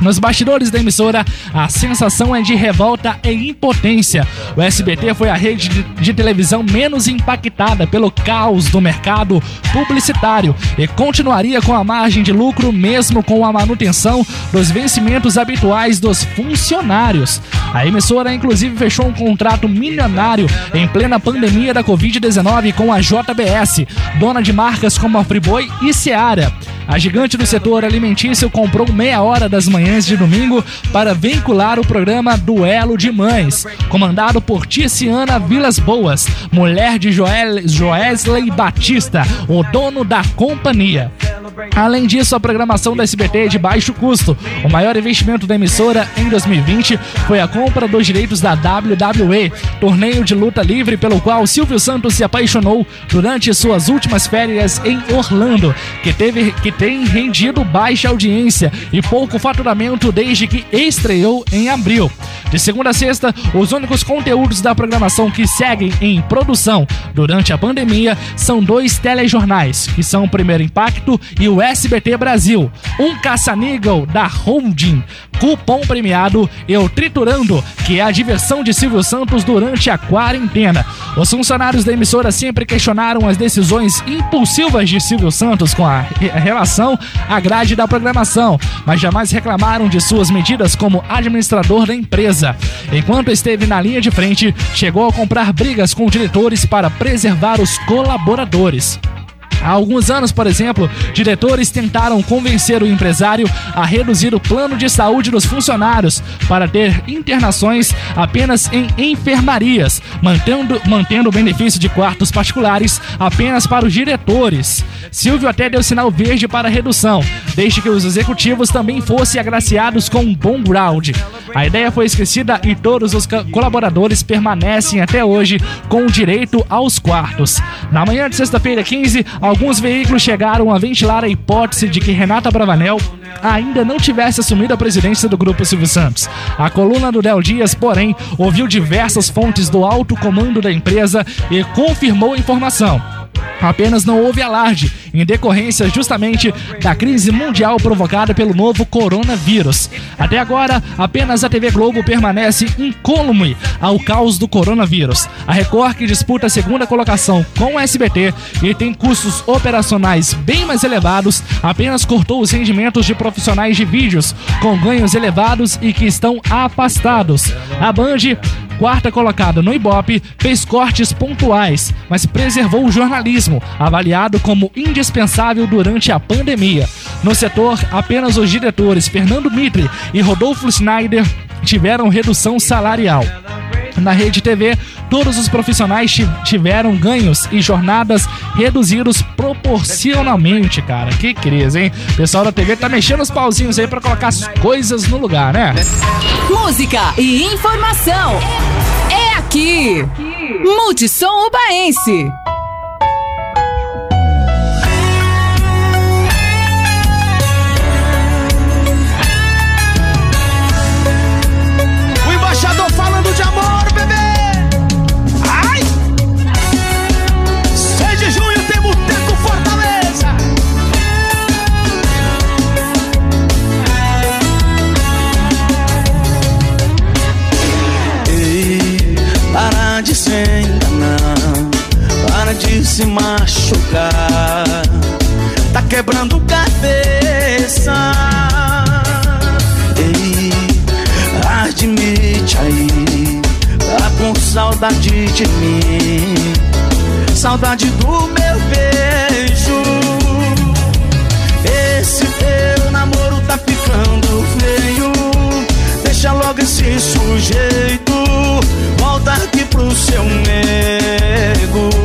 Nos bastidores da emissora, a sensação é de revolta e impotência. O SBT foi a rede de, televisão menos impactada pelo caos do mercado publicitário e continuaria com a margem de lucro mesmo com a manutenção dos vencimentos habituais dos funcionários. A emissora, inclusive, fechou um contrato milionário em plena pandemia da Covid-19 com a JBS, dona de marcas como a Friboi e Seara. A gigante do setor alimentício comprou meia hora das manhãs de domingo para vincular o programa Duelo de Mães, comandado por Ticiana Vilas Boas, mulher de Joel, Joesley Batista, o dono da companhia. Além disso, a programação da SBT é de baixo custo. O maior investimento da emissora em 2020 foi a compra dos direitos da WWE, torneio de luta livre pelo qual Silvio Santos se apaixonou durante suas últimas férias em Orlando, que, teve, que tem rendido baixa audiência e pouco faturamento desde que estreou em abril. De segunda a sexta, os únicos conteúdos da programação que seguem em produção durante a pandemia são dois telejornais, que são o Primeiro Impacto e o SBT Brasil, um caça-níquel da Holding, cupom premiado e o Triturando, que é a diversão de Silvio Santos durante a quarentena. Os funcionários da emissora sempre questionaram as decisões impulsivas de Silvio Santos com a relação à grade da programação, mas jamais reclamaram de suas medidas como administrador da empresa. Enquanto esteve na linha de frente, chegou a comprar brigas com diretores para preservar os colaboradores. Há alguns anos, por exemplo, diretores tentaram convencer o empresário a reduzir o plano de saúde dos funcionários para ter internações apenas em enfermarias, mantendo, mantendo o benefício de quartos particulares apenas para os diretores. Silvio até deu sinal verde para a redução, desde que os executivos também fossem agraciados com um bom ground. A ideia foi esquecida e todos os colaboradores permanecem até hoje com direito aos quartos. Na manhã de sexta-feira 15, alguns veículos chegaram a ventilar a hipótese de que Renata Bravanel ainda não tivesse assumido a presidência do Grupo Silvio Santos. A coluna do Del Dias, porém, ouviu diversas fontes do alto comando da empresa e confirmou a informação. Apenas não houve alarde, em decorrência justamente da crise mundial provocada pelo novo coronavírus. Até agora, apenas a TV Globo permanece incólume ao caos do coronavírus. A Record, que disputa a segunda colocação com o SBT e tem custos operacionais bem mais elevados, apenas cortou os rendimentos de profissionais de vídeos com ganhos elevados e que estão afastados. A Band quarta colocada no Ibope, fez cortes pontuais, mas preservou o jornalismo, avaliado como indispensável durante a pandemia. No setor, apenas os diretores Fernando Mitre e Rodolfo Schneider tiveram redução salarial. Na Rede TV, todos os profissionais tiveram ganhos e jornadas reduzidos proporcionalmente, cara. Que crise, hein? O pessoal da TV tá mexendo os pauzinhos aí para colocar as coisas no lugar, né? Música e informação. É aqui. Multissom Ubaense. Se machucar. Tá quebrando cabeça. Ei, admite aí, tá com saudade de mim, saudade do meu beijo. Esse teu namoro tá ficando feio. Deixa logo esse sujeito. Volta aqui pro seu nego.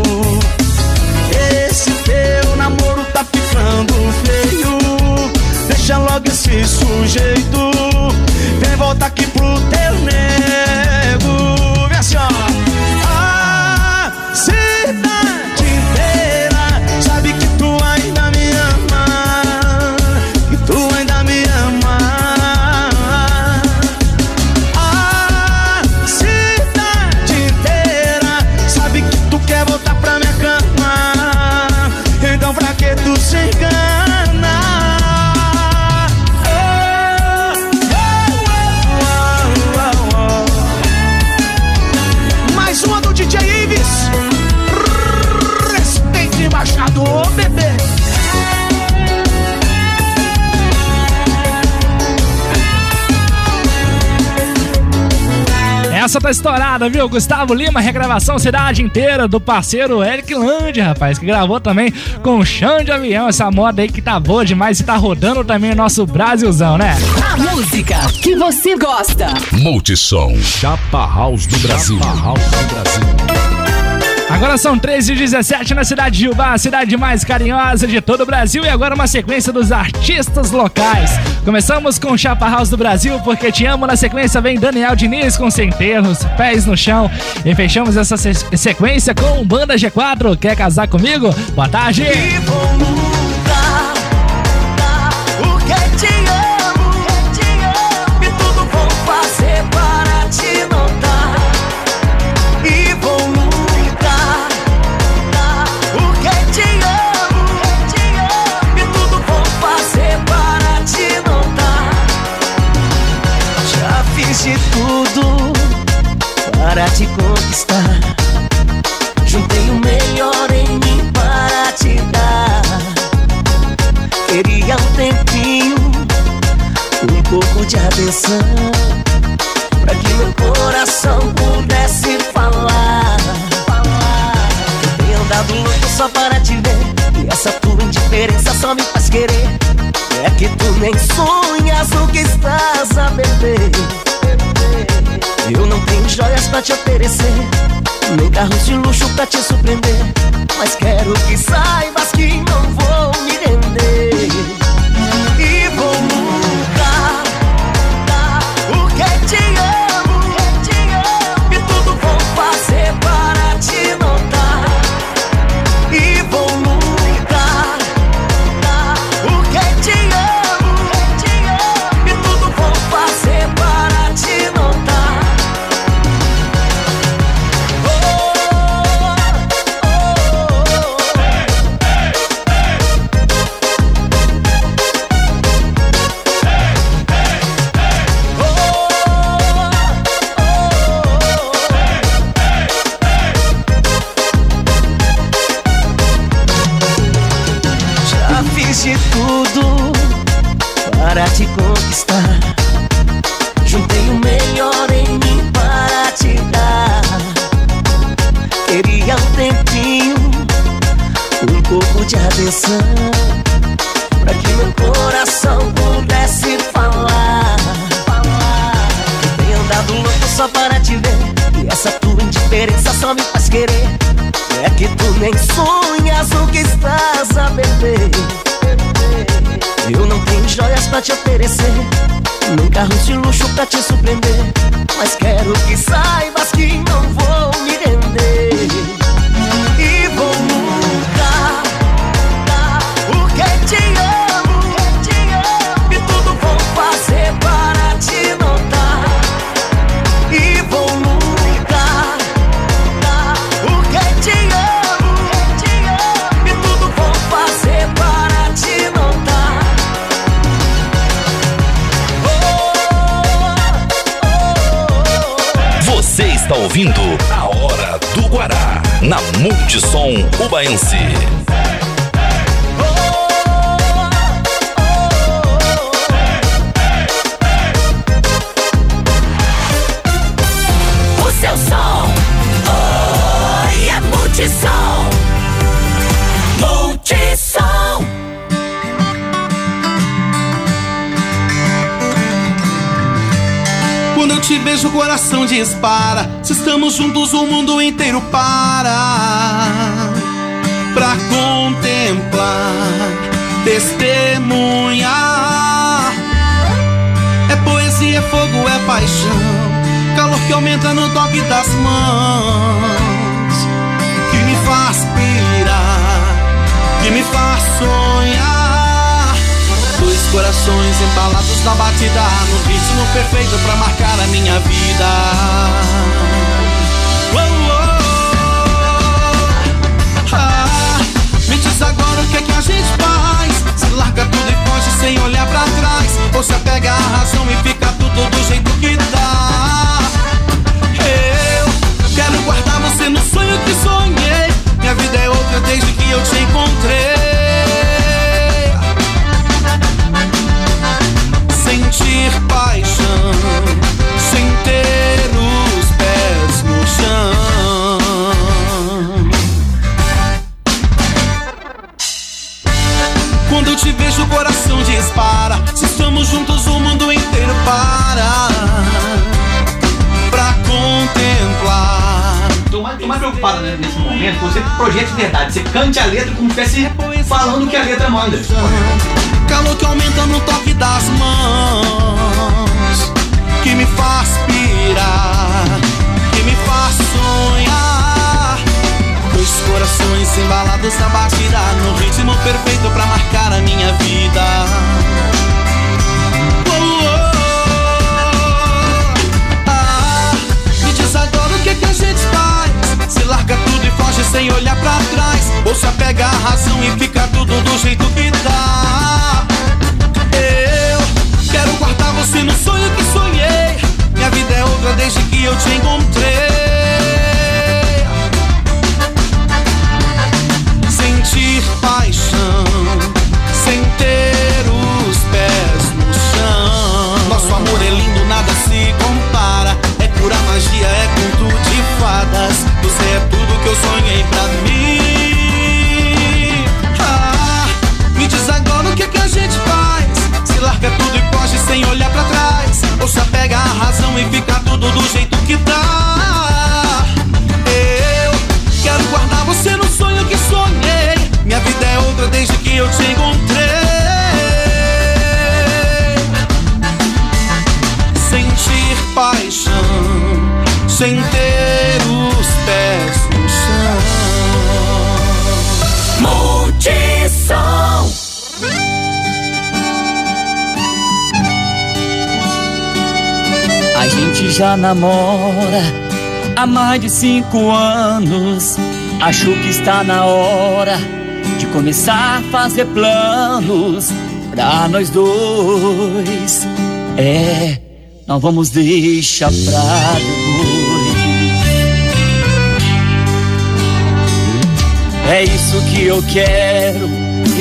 Deixa logo esse sujeito. Vem volta aqui pro teu nego. Essa tá estourada, viu? Gustavo Lima, regravação Cidade Inteira, do parceiro Eric Land, rapaz, que gravou também com chão de avião. Essa moda aí que tá boa demais e tá rodando também o nosso Brasilzão, né? A música que você gosta. Multissom. Chapa House do Brasil. Chapa House do Brasil. Agora são 13 e 17 na cidade de Ubá, a cidade mais carinhosa de todo o Brasil. E agora uma sequência dos artistas locais. Começamos com Chapa House do Brasil, porque te amo. Na sequência vem Daniel Diniz com Centerros, Pés no Chão. E fechamos essa se sequência com Banda G4. Quer casar comigo? Boa tarde! Para te conquistar. Juntei o melhor em mim para te dar. Queria um tempinho, um pouco de atenção. Pra que meu coração pudesse falar. Eu tenho andado louco só para te ver. E essa tua indiferença só me faz querer. É que tu nem sonhas o que estás a beber. Eu não tenho joias pra te oferecer, nem carros de luxo pra te surpreender. Mas quero que saibas que não que a mais de cinco anos. Acho que está na hora de começar a fazer planos pra nós dois. É, não vamos deixar pra depois. É isso que eu quero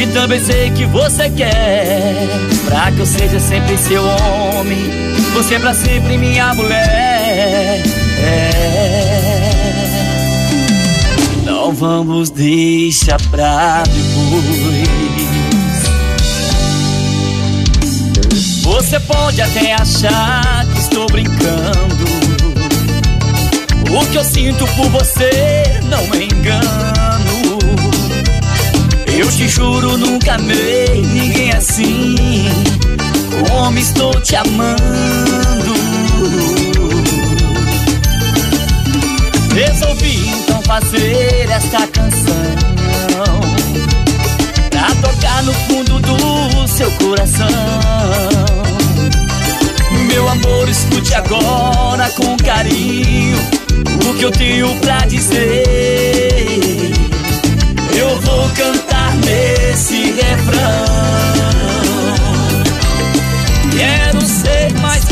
e também sei que você quer. Pra que eu seja sempre seu homem, você pra sempre minha mulher. É. Vamos deixar pra depois. Você pode até achar que estou brincando. O que eu sinto por você não é engano. Eu te juro, nunca amei ninguém assim. Como estou te amando. Resolvi fazer esta canção. Pra tocar no fundo do seu coração. Meu amor, escute agora com carinho O que eu tenho pra dizer. Eu vou cantar nesse refrão. Quero ser mais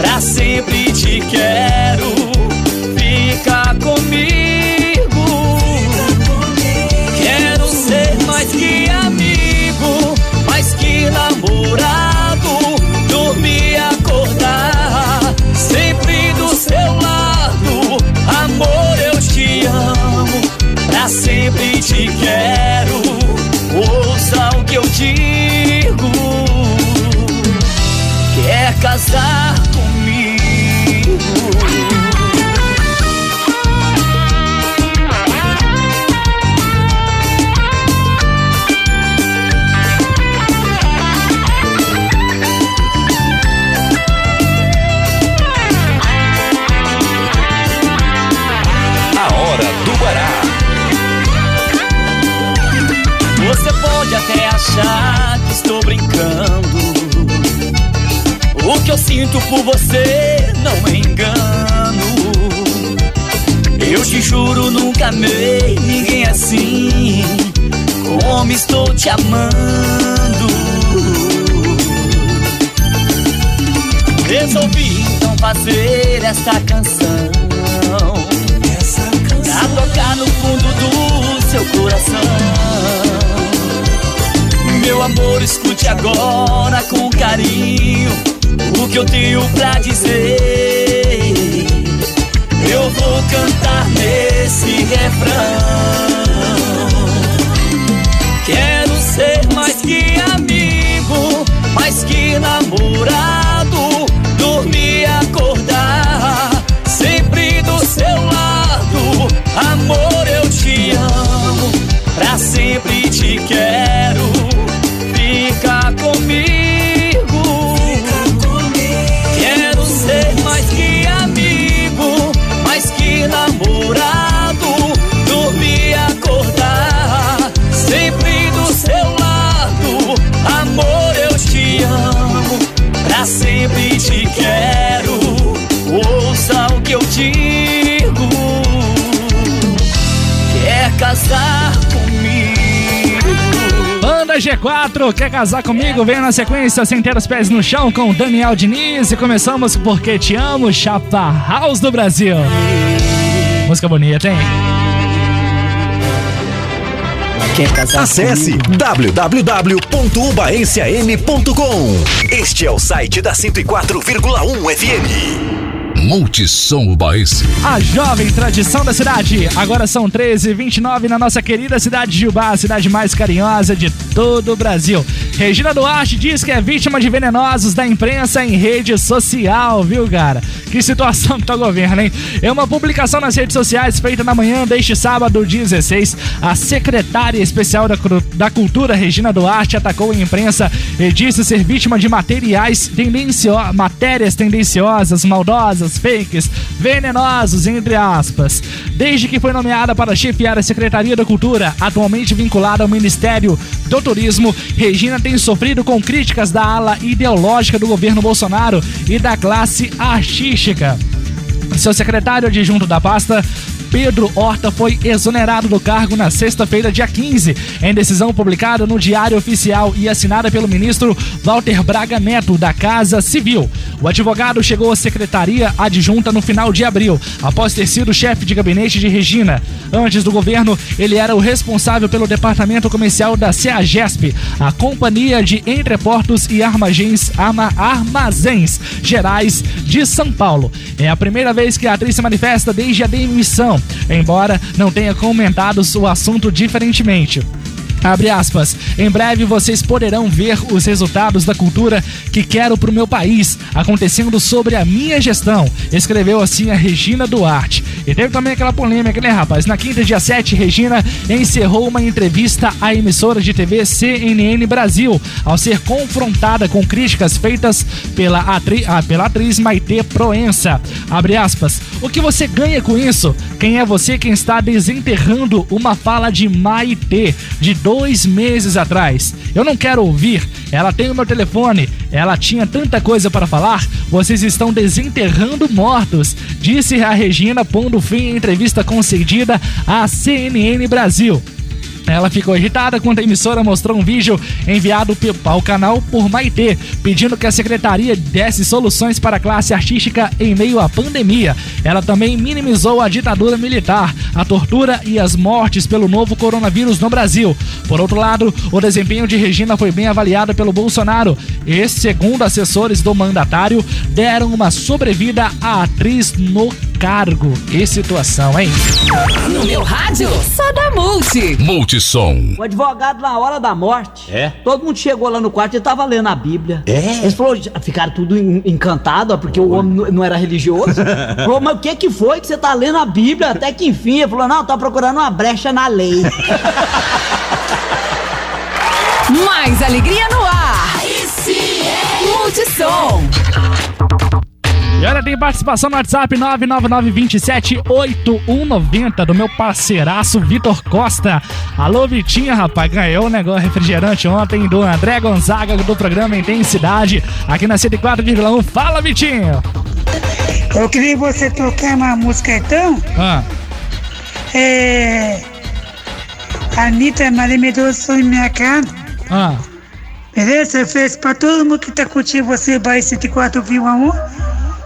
pra sempre te quero. Fica comigo. Quero ser mais que amigo, mais que namorado, dormir acordar, sempre do seu lado. Amor, eu te amo, pra sempre te quero. Ouça o que eu digo. Quer casar comigo? A hora do Guará. Você pode até achar que eu sinto por você não é engano. Eu te juro, nunca amei ninguém assim. Como estou te amando. Resolvi então fazer essa canção. Pra tocar no fundo do seu coração. Meu amor, escute agora com carinho o que eu tenho pra dizer. eu vou cantar nesse refrão. Quero ser mais que amigo, mais que namorado, dormir acordar, sempre do seu lado. Amor, eu te amo, pra sempre te quero. Namorado, dormir e acordar, sempre do seu lado. Amor, eu te amo, pra sempre te quero. Ouça o que eu digo, quer casar comigo. Banda G4, quer casar comigo? Vem na sequência sem ter os pés no chão com Daniel Diniz. E começamos porque te amo, Chapa House do Brasil. Música bonita, hein? Acesse www.ubaenciam.com. Este é o site da 104,1 FM. Multissom Ubaense. A jovem tradição da cidade. Agora são 13h29 na nossa querida cidade de Jubá, a cidade mais carinhosa de todo o Brasil. Regina Duarte diz que é vítima de venenosos da imprensa em rede social, viu, cara? Que situação que tá o governo, hein? É uma publicação nas redes sociais feita na manhã deste sábado 16. A secretária especial da, da Cultura, Regina Duarte, atacou a imprensa e disse ser vítima de materiais tendencio matérias tendenciosas, maldosas, fakes, venenosos, entre aspas. Desde que foi nomeada para chefiar a Secretaria da Cultura, atualmente vinculada ao Ministério do Turismo, Regina tem sofrido com críticas da ala ideológica do governo Bolsonaro e da classe artística. Seu secretário adjunto da pasta, Pedro Horta, foi exonerado do cargo na sexta-feira, dia 15, em decisão publicada no Diário Oficial e assinada pelo ministro Walter Braga Neto, da Casa Civil. O advogado chegou à secretaria adjunta no final de abril, após ter sido chefe de gabinete de Regina. Antes do governo, ele era o responsável pelo departamento comercial da CEAGESP, a Companhia de Entreportos e Armazéns, Arma- Armazéns Gerais de São Paulo. É a primeira vez que a atriz se manifesta desde a demissão, embora não tenha comentado o assunto diferentemente. Abre aspas. Em breve vocês poderão ver os resultados da cultura que quero pro meu país acontecendo sobre a minha gestão. Escreveu assim a Regina Duarte. E teve também aquela polêmica, né, rapaz? Na quinta, dia 7, Regina encerrou uma entrevista à emissora de TV CNN Brasil, ao ser confrontada com críticas feitas pela, atri ah, pela atriz Maite Proença. Abre aspas. O que você ganha com isso? Quem é você quem está desenterrando uma fala de Maite de dois meses atrás? Eu não quero ouvir. Ela tem o meu telefone. Ela tinha tanta coisa para falar. Vocês estão desenterrando mortos, disse a Regina, pondo fim à entrevista concedida à CNN Brasil. Ela ficou irritada quando a emissora mostrou um vídeo enviado ao canal por Maitê, pedindo que a secretaria desse soluções para a classe artística em meio à pandemia. Ela também minimizou a ditadura militar, a tortura e as mortes pelo novo coronavírus no Brasil. Por outro lado, o desempenho de Regina foi bem avaliado pelo Bolsonaro e, segundo assessores do mandatário, deram uma sobrevida à atriz no cargo. Que situação, hein? No meu rádio, só da Multi. Multissom. O advogado na hora da morte. É? Todo mundo chegou lá no quarto e tava lendo a Bíblia. É? Eles falaram, ficaram tudo en- encantado, ó, porque o homem não- era religioso. *laughs* falou, mas o que que foi que você tá lendo a Bíblia? Até que enfim, ele falou, não, tá procurando uma brecha na lei. *laughs* Mais alegria no ar. Multissom. E olha, tem participação no WhatsApp 999278190 do meu parceiraço Vitor Costa. Alô, Vitinha, rapaz, ganhou o negócio refrigerante ontem do André Gonzaga do programa Intensidade, aqui na 104,1. Fala, Vitinho! Eu queria você tocar uma música então. Ah, É. Anitta Maria Sou em minha casa. ah. Beleza? Fiz pra todo mundo que tá curtindo você, Bahia 104,1.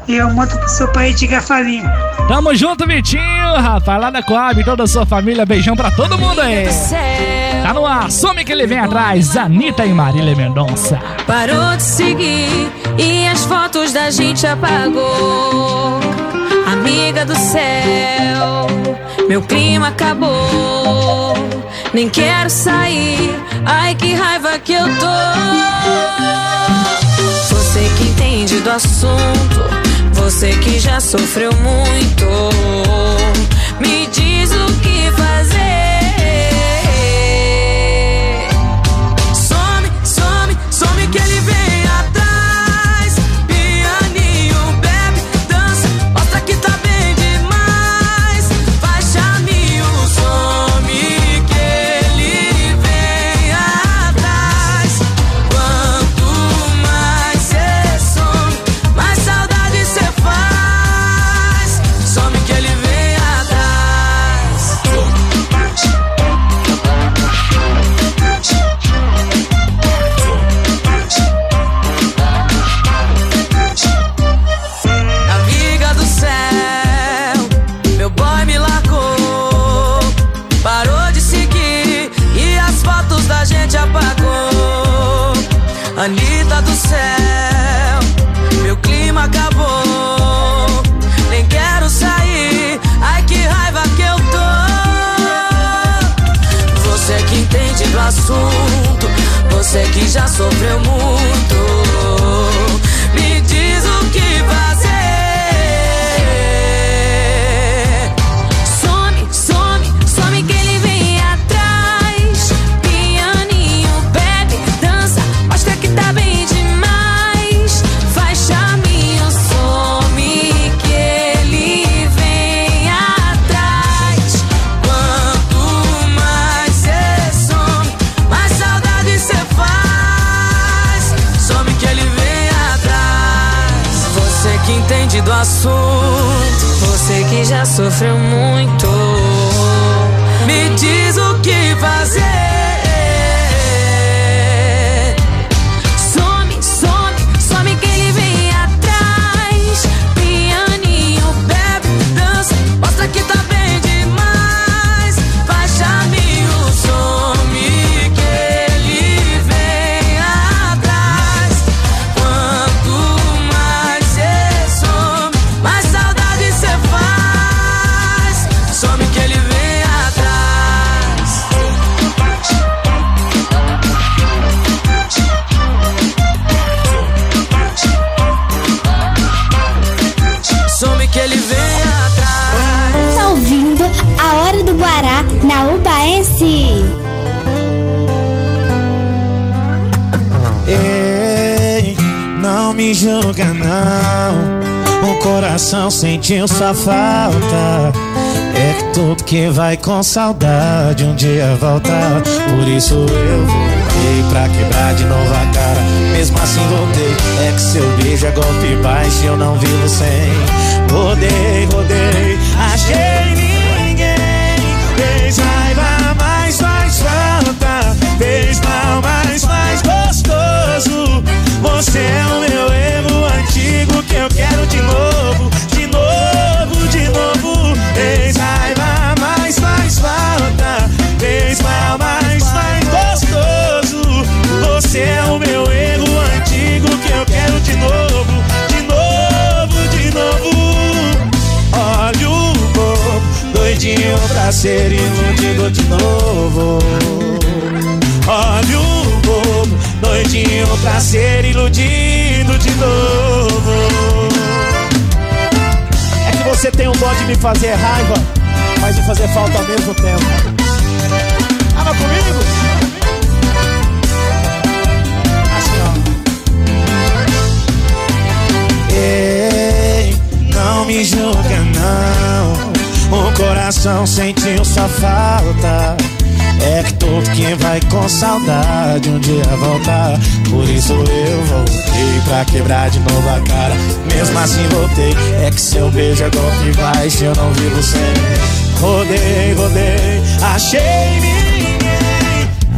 E eu mando pro seu país de gafalinho. Tamo junto, Vitinho, rapaz, lá da Coab, toda a sua família. Beijão pra todo mundo aí. Tá no ar, some que ele vem atrás, Anitta e Marília Mendonça. Parou de seguir e as fotos da gente apagou. Amiga do céu, meu clima acabou. Nem quero sair, ai que raiva que eu tô. Você que entende do assunto, você que já sofreu muito. Me diz você que já sofreu muito. Que já julga não. O coração sentiu sua falta. É que tudo que vai com saudade. Um dia volta Por isso eu voltei pra quebrar de novo a cara. Mesmo assim voltei. É que seu beijo é golpe baixo e eu não vivo sem. Rodei, rodei, achei ninguém. Fez raiva, mas faz falta. Fez mal, mas faz gostoso. Você é o pra ser iludido de novo. Olha o bobo, doidinho pra ser iludido de novo. É que você tem um dó de me fazer raiva, mas me fazer falta ao mesmo tempo. Tava comigo? Ei, não me julga não O coração sentiu sua falta. É que todo quem vai com saudade um dia voltar Por isso eu voltei pra quebrar de novo a cara. Mesmo assim voltei. É que seu beijo é golpe baixo eu não vivo sem Rodei, rodei, achei ninguém.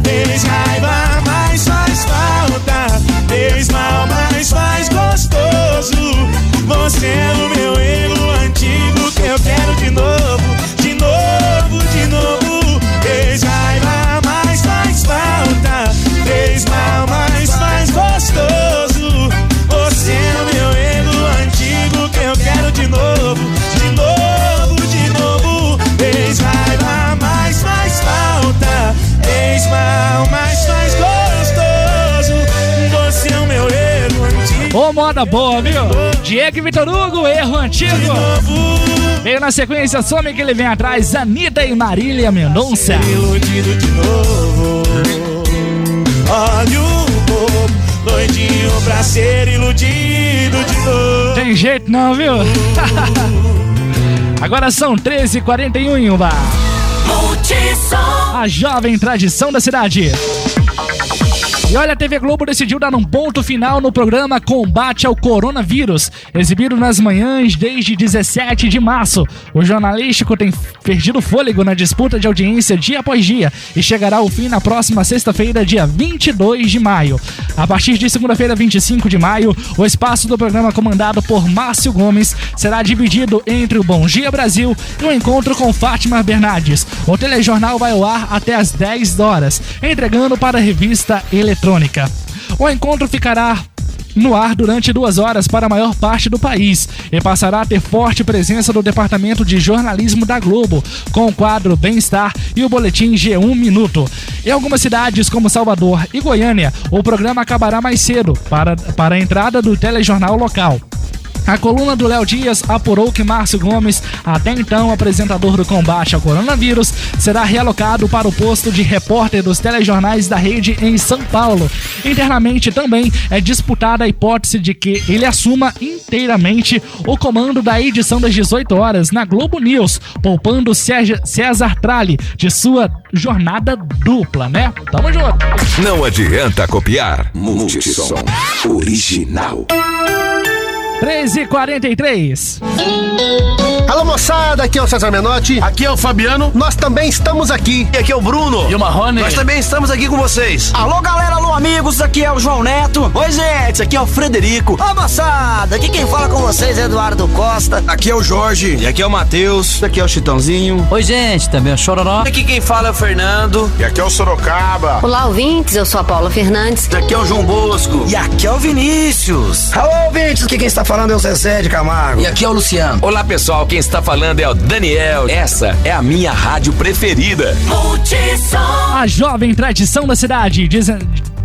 Fez raiva, Ô, moda boa, viu? Diego e Vitor Hugo, erro antigo. Veio na sequência, some que ele vem atrás, Anitta e Marília Mendonça. Iludido de novo. Olha o povo, doidinho pra ser iludido de novo. Tem jeito não, viu? *laughs* Agora são 13h41 em Uba. A jovem tradição da cidade. E olha, a TV Globo decidiu dar um ponto final no programa Combate ao Coronavírus, exibido nas manhãs desde 17 de março. O jornalístico tem perdido fôlego na disputa de audiência dia após dia e chegará ao fim na próxima sexta-feira, dia 22 de maio. A partir de segunda-feira, 25 de maio, o espaço do programa comandado por Márcio Gomes será dividido entre o Bom Dia Brasil e o encontro com Fátima Bernardes. O telejornal vai ao ar até às 10 horas, entregando para a revista eletrônica. O encontro ficará no ar durante duas horas para a maior parte do país e passará a ter forte presença do Departamento de Jornalismo da Globo, com o quadro Bem-Estar e o boletim G1 Minuto. Em algumas cidades, como Salvador e Goiânia, o programa acabará mais cedo para, para a entrada do telejornal local. A coluna do Léo Dias apurou que Márcio Gomes, até então apresentador do combate ao coronavírus, será realocado para o posto de repórter dos telejornais da rede em São Paulo. Internamente também é disputada a hipótese de que ele assuma inteiramente o comando da edição das 18 horas na Globo News, poupando César Tralli de sua jornada dupla, né? Tamo junto! Não adianta copiar. Multissom original. 13h43. Alô moçada, aqui é o César Menotti. Aqui é o Fabiano. Nós também estamos aqui. E aqui é o Bruno. E o Marrone. Nós também estamos aqui com vocês. Alô galera, alô amigos, aqui é o João Neto. Oi gente, aqui é o Frederico. Ô moçada, aqui quem fala com vocês é Eduardo Costa. Aqui é o Jorge. E aqui é o Matheus. Aqui é o Chitãozinho. Oi gente, também é o Chororó. Aqui quem fala é o Fernando. E aqui é o Sorocaba. Olá ouvintes, eu sou a Paula Fernandes. Aqui é o João Bosco. E aqui é o Vinícius. Alô ouvintes, aqui quem está falando é o Zezé de Camargo. E aqui é o Luciano. Olá pessoal, quem está falando é o Daniel. Essa é a minha rádio preferida. A jovem tradição da cidade, diz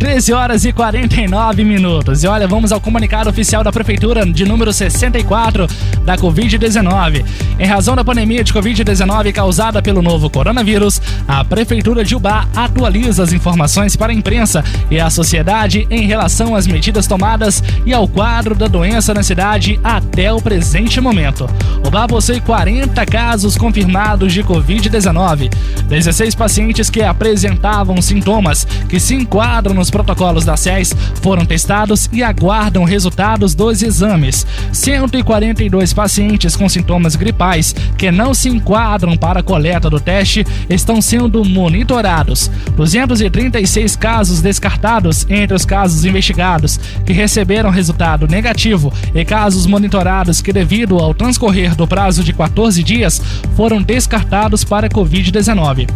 13 horas e 49 minutos. E olha, vamos ao comunicado oficial da Prefeitura de número 64 da Covid-19. Em razão da pandemia de Covid-19 causada pelo novo coronavírus, a Prefeitura de Ubá atualiza as informações para a imprensa e a sociedade em relação às medidas tomadas e ao quadro da doença na cidade até o presente momento. Ubá possui 40 casos confirmados de Covid-19, 16 pacientes que apresentavam sintomas que se enquadram nos protocolos da SES foram testados e aguardam resultados dos exames. 142 pacientes com sintomas gripais que não se enquadram para a coleta do teste estão sendo monitorados. 236 casos descartados entre os casos investigados que receberam resultado negativo e casos monitorados que, devido ao transcorrer do prazo de 14 dias, foram descartados para Covid-19.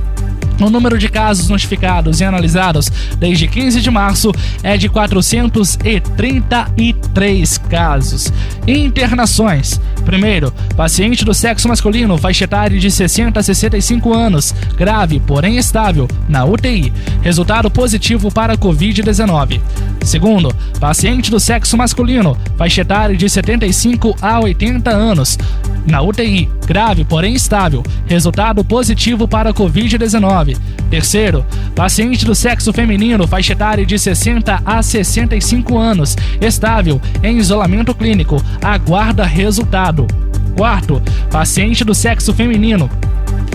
O número de casos notificados e analisados desde 15 de março é de 433 casos. Internações. Primeiro, paciente do sexo masculino, faixa etária de 60 a 65 anos, grave, porém estável, na UTI. Resultado positivo para Covid-19. Segundo, paciente do sexo masculino, faixa etária de 75 a 80 anos, na UTI, grave, porém estável. Resultado positivo para Covid-19. Terceiro, paciente do sexo feminino, faixa etária de 60 a 65 anos, estável, em isolamento clínico, aguarda resultado. Quarto, paciente do sexo feminino,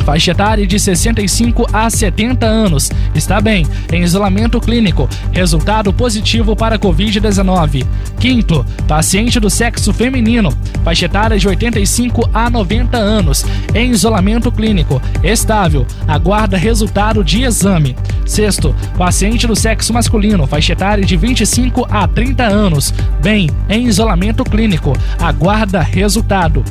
faixa etária de 65 a 70 anos. Está bem, em isolamento clínico. Resultado positivo para Covid-19. Quinto, paciente do sexo feminino, faixa etária de 85 a 90 anos, em isolamento clínico. Estável. Aguarda resultado de exame. Sexto, paciente do sexo masculino, faixa etária de 25 a 30 anos, bem, em isolamento clínico. Aguarda resultado.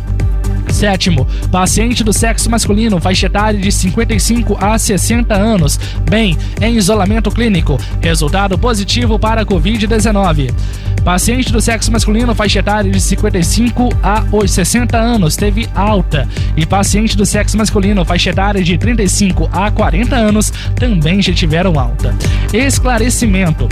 Sétimo, paciente do sexo masculino, faixa etária de 55 a 60 anos, bem, em isolamento clínico. Resultado positivo para Covid-19. Paciente do sexo masculino, faixa etária de 55 a 60 anos, teve alta. E paciente do sexo masculino, faixa etária de 35 a 40 anos, também já tiveram alta. Esclarecimento.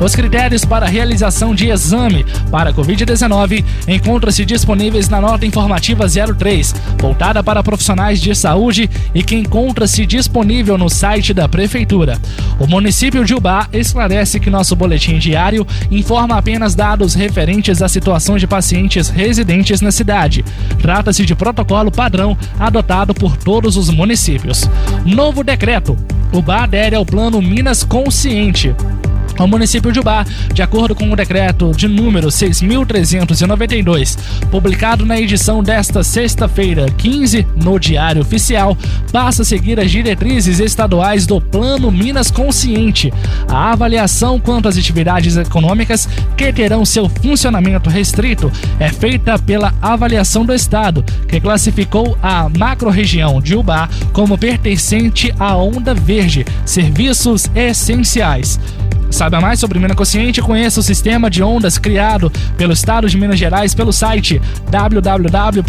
Os critérios para realização de exame para Covid-19 encontram-se disponíveis na nota informativa 03, voltada para profissionais de saúde e que encontra-se disponível no site da Prefeitura. O município de Ubá esclarece que nosso boletim diário informa apenas dados referentes à situação de pacientes residentes na cidade. Trata-se de protocolo padrão adotado por todos os municípios. Novo decreto. Ubá adere ao plano Minas Consciente. O município de Ubá, de acordo com o decreto de número 6.392, publicado na edição desta sexta-feira, 15, no Diário Oficial, passa a seguir as diretrizes estaduais do Plano Minas Consciente. A avaliação quanto às atividades econômicas que terão seu funcionamento restrito é feita pela avaliação do Estado, que classificou a macro-região de Ubá como pertencente à onda verde, serviços essenciais. Saiba mais sobre Mina Consciente e conheça o sistema de ondas criado pelo Estado de Minas Gerais pelo site www.mg.gov.br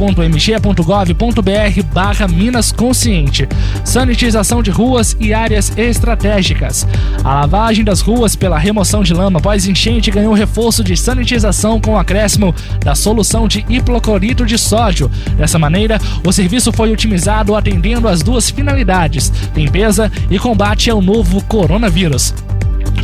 barra Minas Consciente. Sanitização de ruas e áreas estratégicas. A lavagem das ruas pela remoção de lama após enchente ganhou reforço de sanitização com acréscimo da solução de hipoclorito de sódio. Dessa maneira, o serviço foi otimizado atendendo às duas finalidades: limpeza e combate ao novo coronavírus.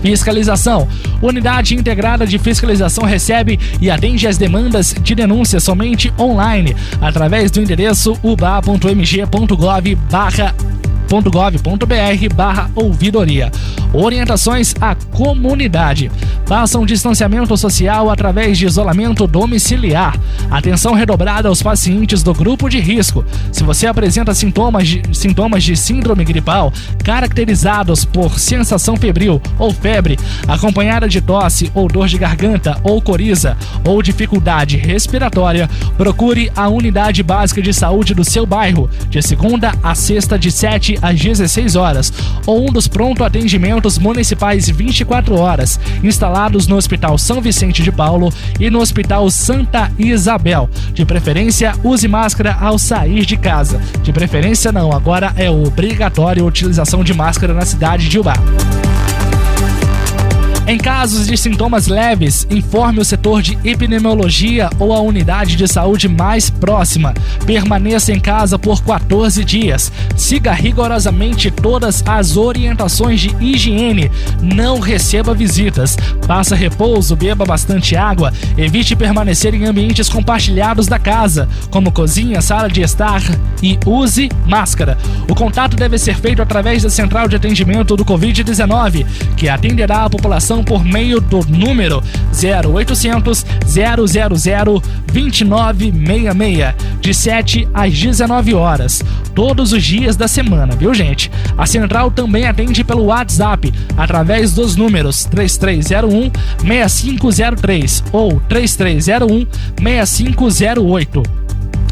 Fiscalização. Unidade Integrada de Fiscalização recebe e atende as demandas de denúncia somente online, através do endereço uba.mg.gov gov.br barra ouvidoria. Orientações à comunidade. Faça um distanciamento social através de isolamento domiciliar. Atenção redobrada aos pacientes do grupo de risco. Se você apresenta sintomas de, sintomas de síndrome gripal caracterizados por sensação febril ou febre, acompanhada de tosse ou dor de garganta ou coriza ou dificuldade respiratória, procure a unidade básica de saúde do seu bairro, de segunda a sexta de 7 às 16 horas, ou um dos pronto atendimentos municipais 24 horas, instalados no Hospital São Vicente de Paulo e no Hospital Santa Isabel. De preferência, use máscara ao sair de casa. De preferência não, agora é obrigatório a utilização de máscara na cidade de Ubá. Em casos de sintomas leves, informe o setor de epidemiologia ou a unidade de saúde mais próxima. Permaneça em casa por 14 dias. Siga rigorosamente todas as orientações de higiene. Não receba visitas. Faça repouso, beba bastante água. Evite permanecer em ambientes compartilhados da casa, como cozinha, sala de estar e use máscara. O contato deve ser feito através da central de atendimento do Covid-19, que atenderá a população por meio do número 0800 000 2966, de 7 às 19 horas, todos os dias da semana, viu gente? A central também atende pelo WhatsApp, através dos números 3301 6503 ou 3301 6508.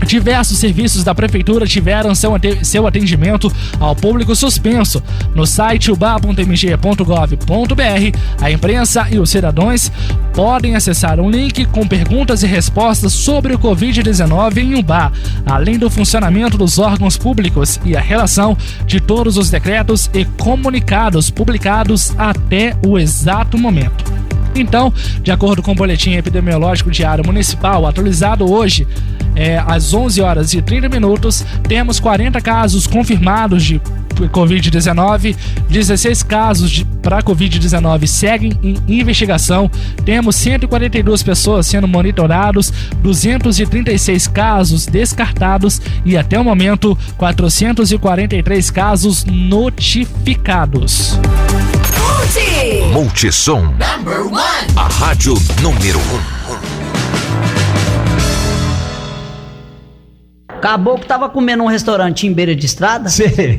Diversos serviços da prefeitura tiveram seu, atendimento ao público suspenso. No site uba.mg.gov.br, a imprensa e os cidadãos podem acessar um link com perguntas e respostas sobre o Covid-19 em Ubá, além do funcionamento dos órgãos públicos e a relação de todos os decretos e comunicados publicados até o exato momento. Então, de acordo com o boletim epidemiológico diário municipal atualizado hoje, é, às 11 horas e 30 minutos, temos 40 casos confirmados de Covid-19, 16 casos para Covid-19 seguem em investigação, temos 142 pessoas sendo monitorados, 236 casos descartados e até o momento 443 casos notificados. Multissom. Number one. A rádio número 1. Um. Caboclo tava comendo um restaurante em beira de estrada.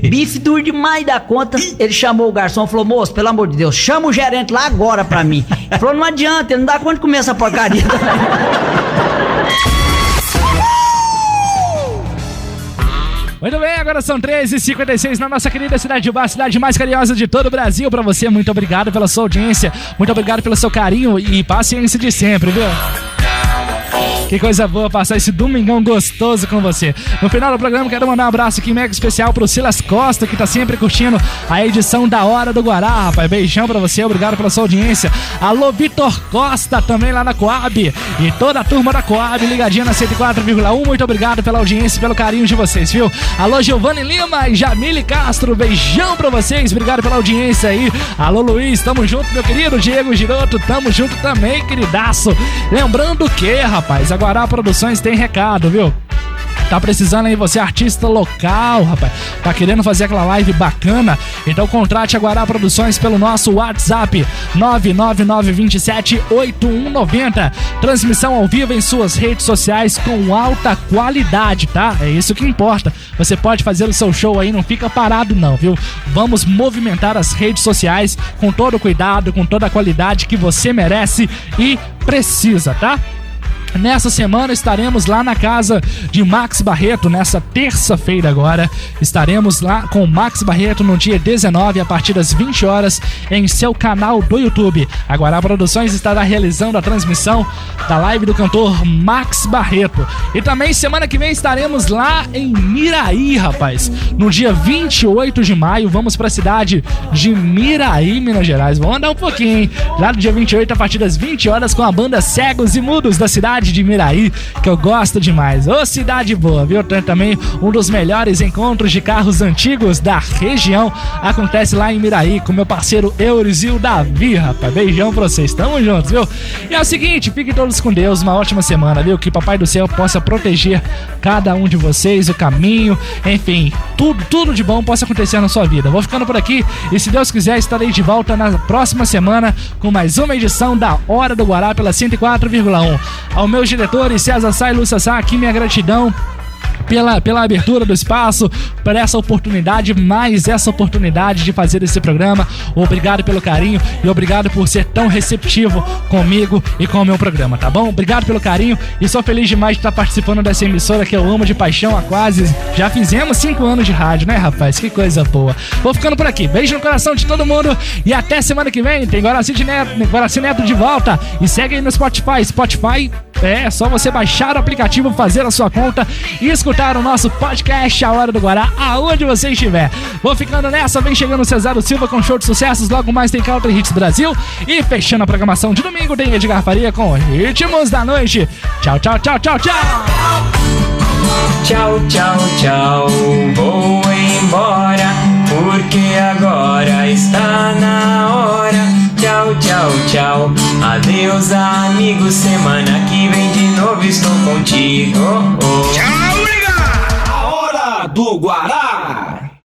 Bife duro demais da conta. Ele chamou o garçom e falou: Moço, pelo amor de Deus, chama o gerente lá agora pra mim. *laughs* Ele falou: Não adianta, ele não dá conta de comer essa porcaria. *laughs* Muito bem, agora são 13h56 na nossa querida cidade de Bar, cidade mais carinhosa de todo o Brasil. Para você, muito obrigado pela sua audiência, muito obrigado pelo seu carinho e paciência de sempre, viu? Que coisa boa passar esse domingão gostoso com você. No final do programa, quero mandar um abraço aqui mega especial pro Silas Costa, que tá sempre curtindo a edição da Hora do Guará, rapaz. Beijão pra você, obrigado pela sua audiência. Alô, Vitor Costa, também lá na Coab. E toda a turma da Coab, ligadinha na 104,1. Muito obrigado pela audiência e pelo carinho de vocês, viu? Alô, Giovanni Lima e Jamile Castro, beijão pra vocês, obrigado pela audiência aí. Alô, Luiz, tamo junto, meu querido. Diego Giroto, tamo junto também, queridaço. Lembrando que, rapaz, a Guará Produções tem recado, viu? Tá precisando aí você, artista local, rapaz. Tá querendo fazer aquela live bacana? Então contrate a Guará Produções pelo nosso WhatsApp 999278190. Transmissão ao vivo em suas redes sociais com alta qualidade, tá? É isso que importa. Você pode fazer o seu show aí, não fica parado não, viu? Vamos movimentar as redes sociais com todo o cuidado, com toda a qualidade que você merece e precisa, tá? Nessa semana estaremos lá na casa de Max Barreto, nessa terça-feira agora. Estaremos lá com Max Barreto no dia 19, a partir das 20 horas, em seu canal do YouTube. A Guará Produções estará realizando a transmissão da live do cantor Max Barreto. E também semana que vem estaremos lá em Miraí, rapaz. No dia 28 de maio, vamos para a cidade de Miraí, Minas Gerais. Vamos andar um pouquinho, hein? Lá no dia 28, a partir das 20 horas, com a banda Cegos e Mudos da cidade de Miraí, que eu gosto demais. Ô, cidade boa, viu? Tem também um dos melhores encontros de carros antigos da região. Acontece lá em Miraí com meu parceiro Euris e o Davi, rapaz. Beijão pra vocês, tamo juntos, viu? E é o seguinte, fiquem todos com Deus, uma ótima semana, viu? Que Papai do Céu possa proteger cada um de vocês, o caminho, enfim, tudo, tudo de bom possa acontecer na sua vida. Vou ficando por aqui e se Deus quiser estarei de volta na próxima semana com mais uma edição da Hora do Guará pela 104,1. Ao meus diretores César Lúcia Sá, aqui minha gratidão pela, pela abertura do espaço, por essa oportunidade, mais essa oportunidade de fazer esse programa. Obrigado pelo carinho e obrigado por ser tão receptivo comigo e com o meu programa, tá bom? Obrigado pelo carinho e sou feliz demais de estar participando dessa emissora que eu amo de paixão há quase. Já fizemos cinco anos de rádio, né, rapaz? Que coisa boa. Vou ficando por aqui. Beijo no coração de todo mundo e até semana que vem. Tem Guaraci Neto, Guaraci Neto de volta e segue aí no Spotify. Spotify é só você baixar o aplicativo, fazer a sua conta e escutar o nosso podcast A Hora do Guará, aonde você estiver. Vou ficando nessa, vem chegando o Cesaro Silva com show de sucessos, logo mais tem Country Hits Brasil e fechando a programação de domingo tem Edgar Faria com Ritmos da Noite. Tchau, tchau, tchau, tchau, tchau. Tchau, tchau, tchau, vou embora, porque agora está na hora. Tchau, tchau, tchau, adeus amigo, semana que vem de novo estou contigo. A hora do Guará.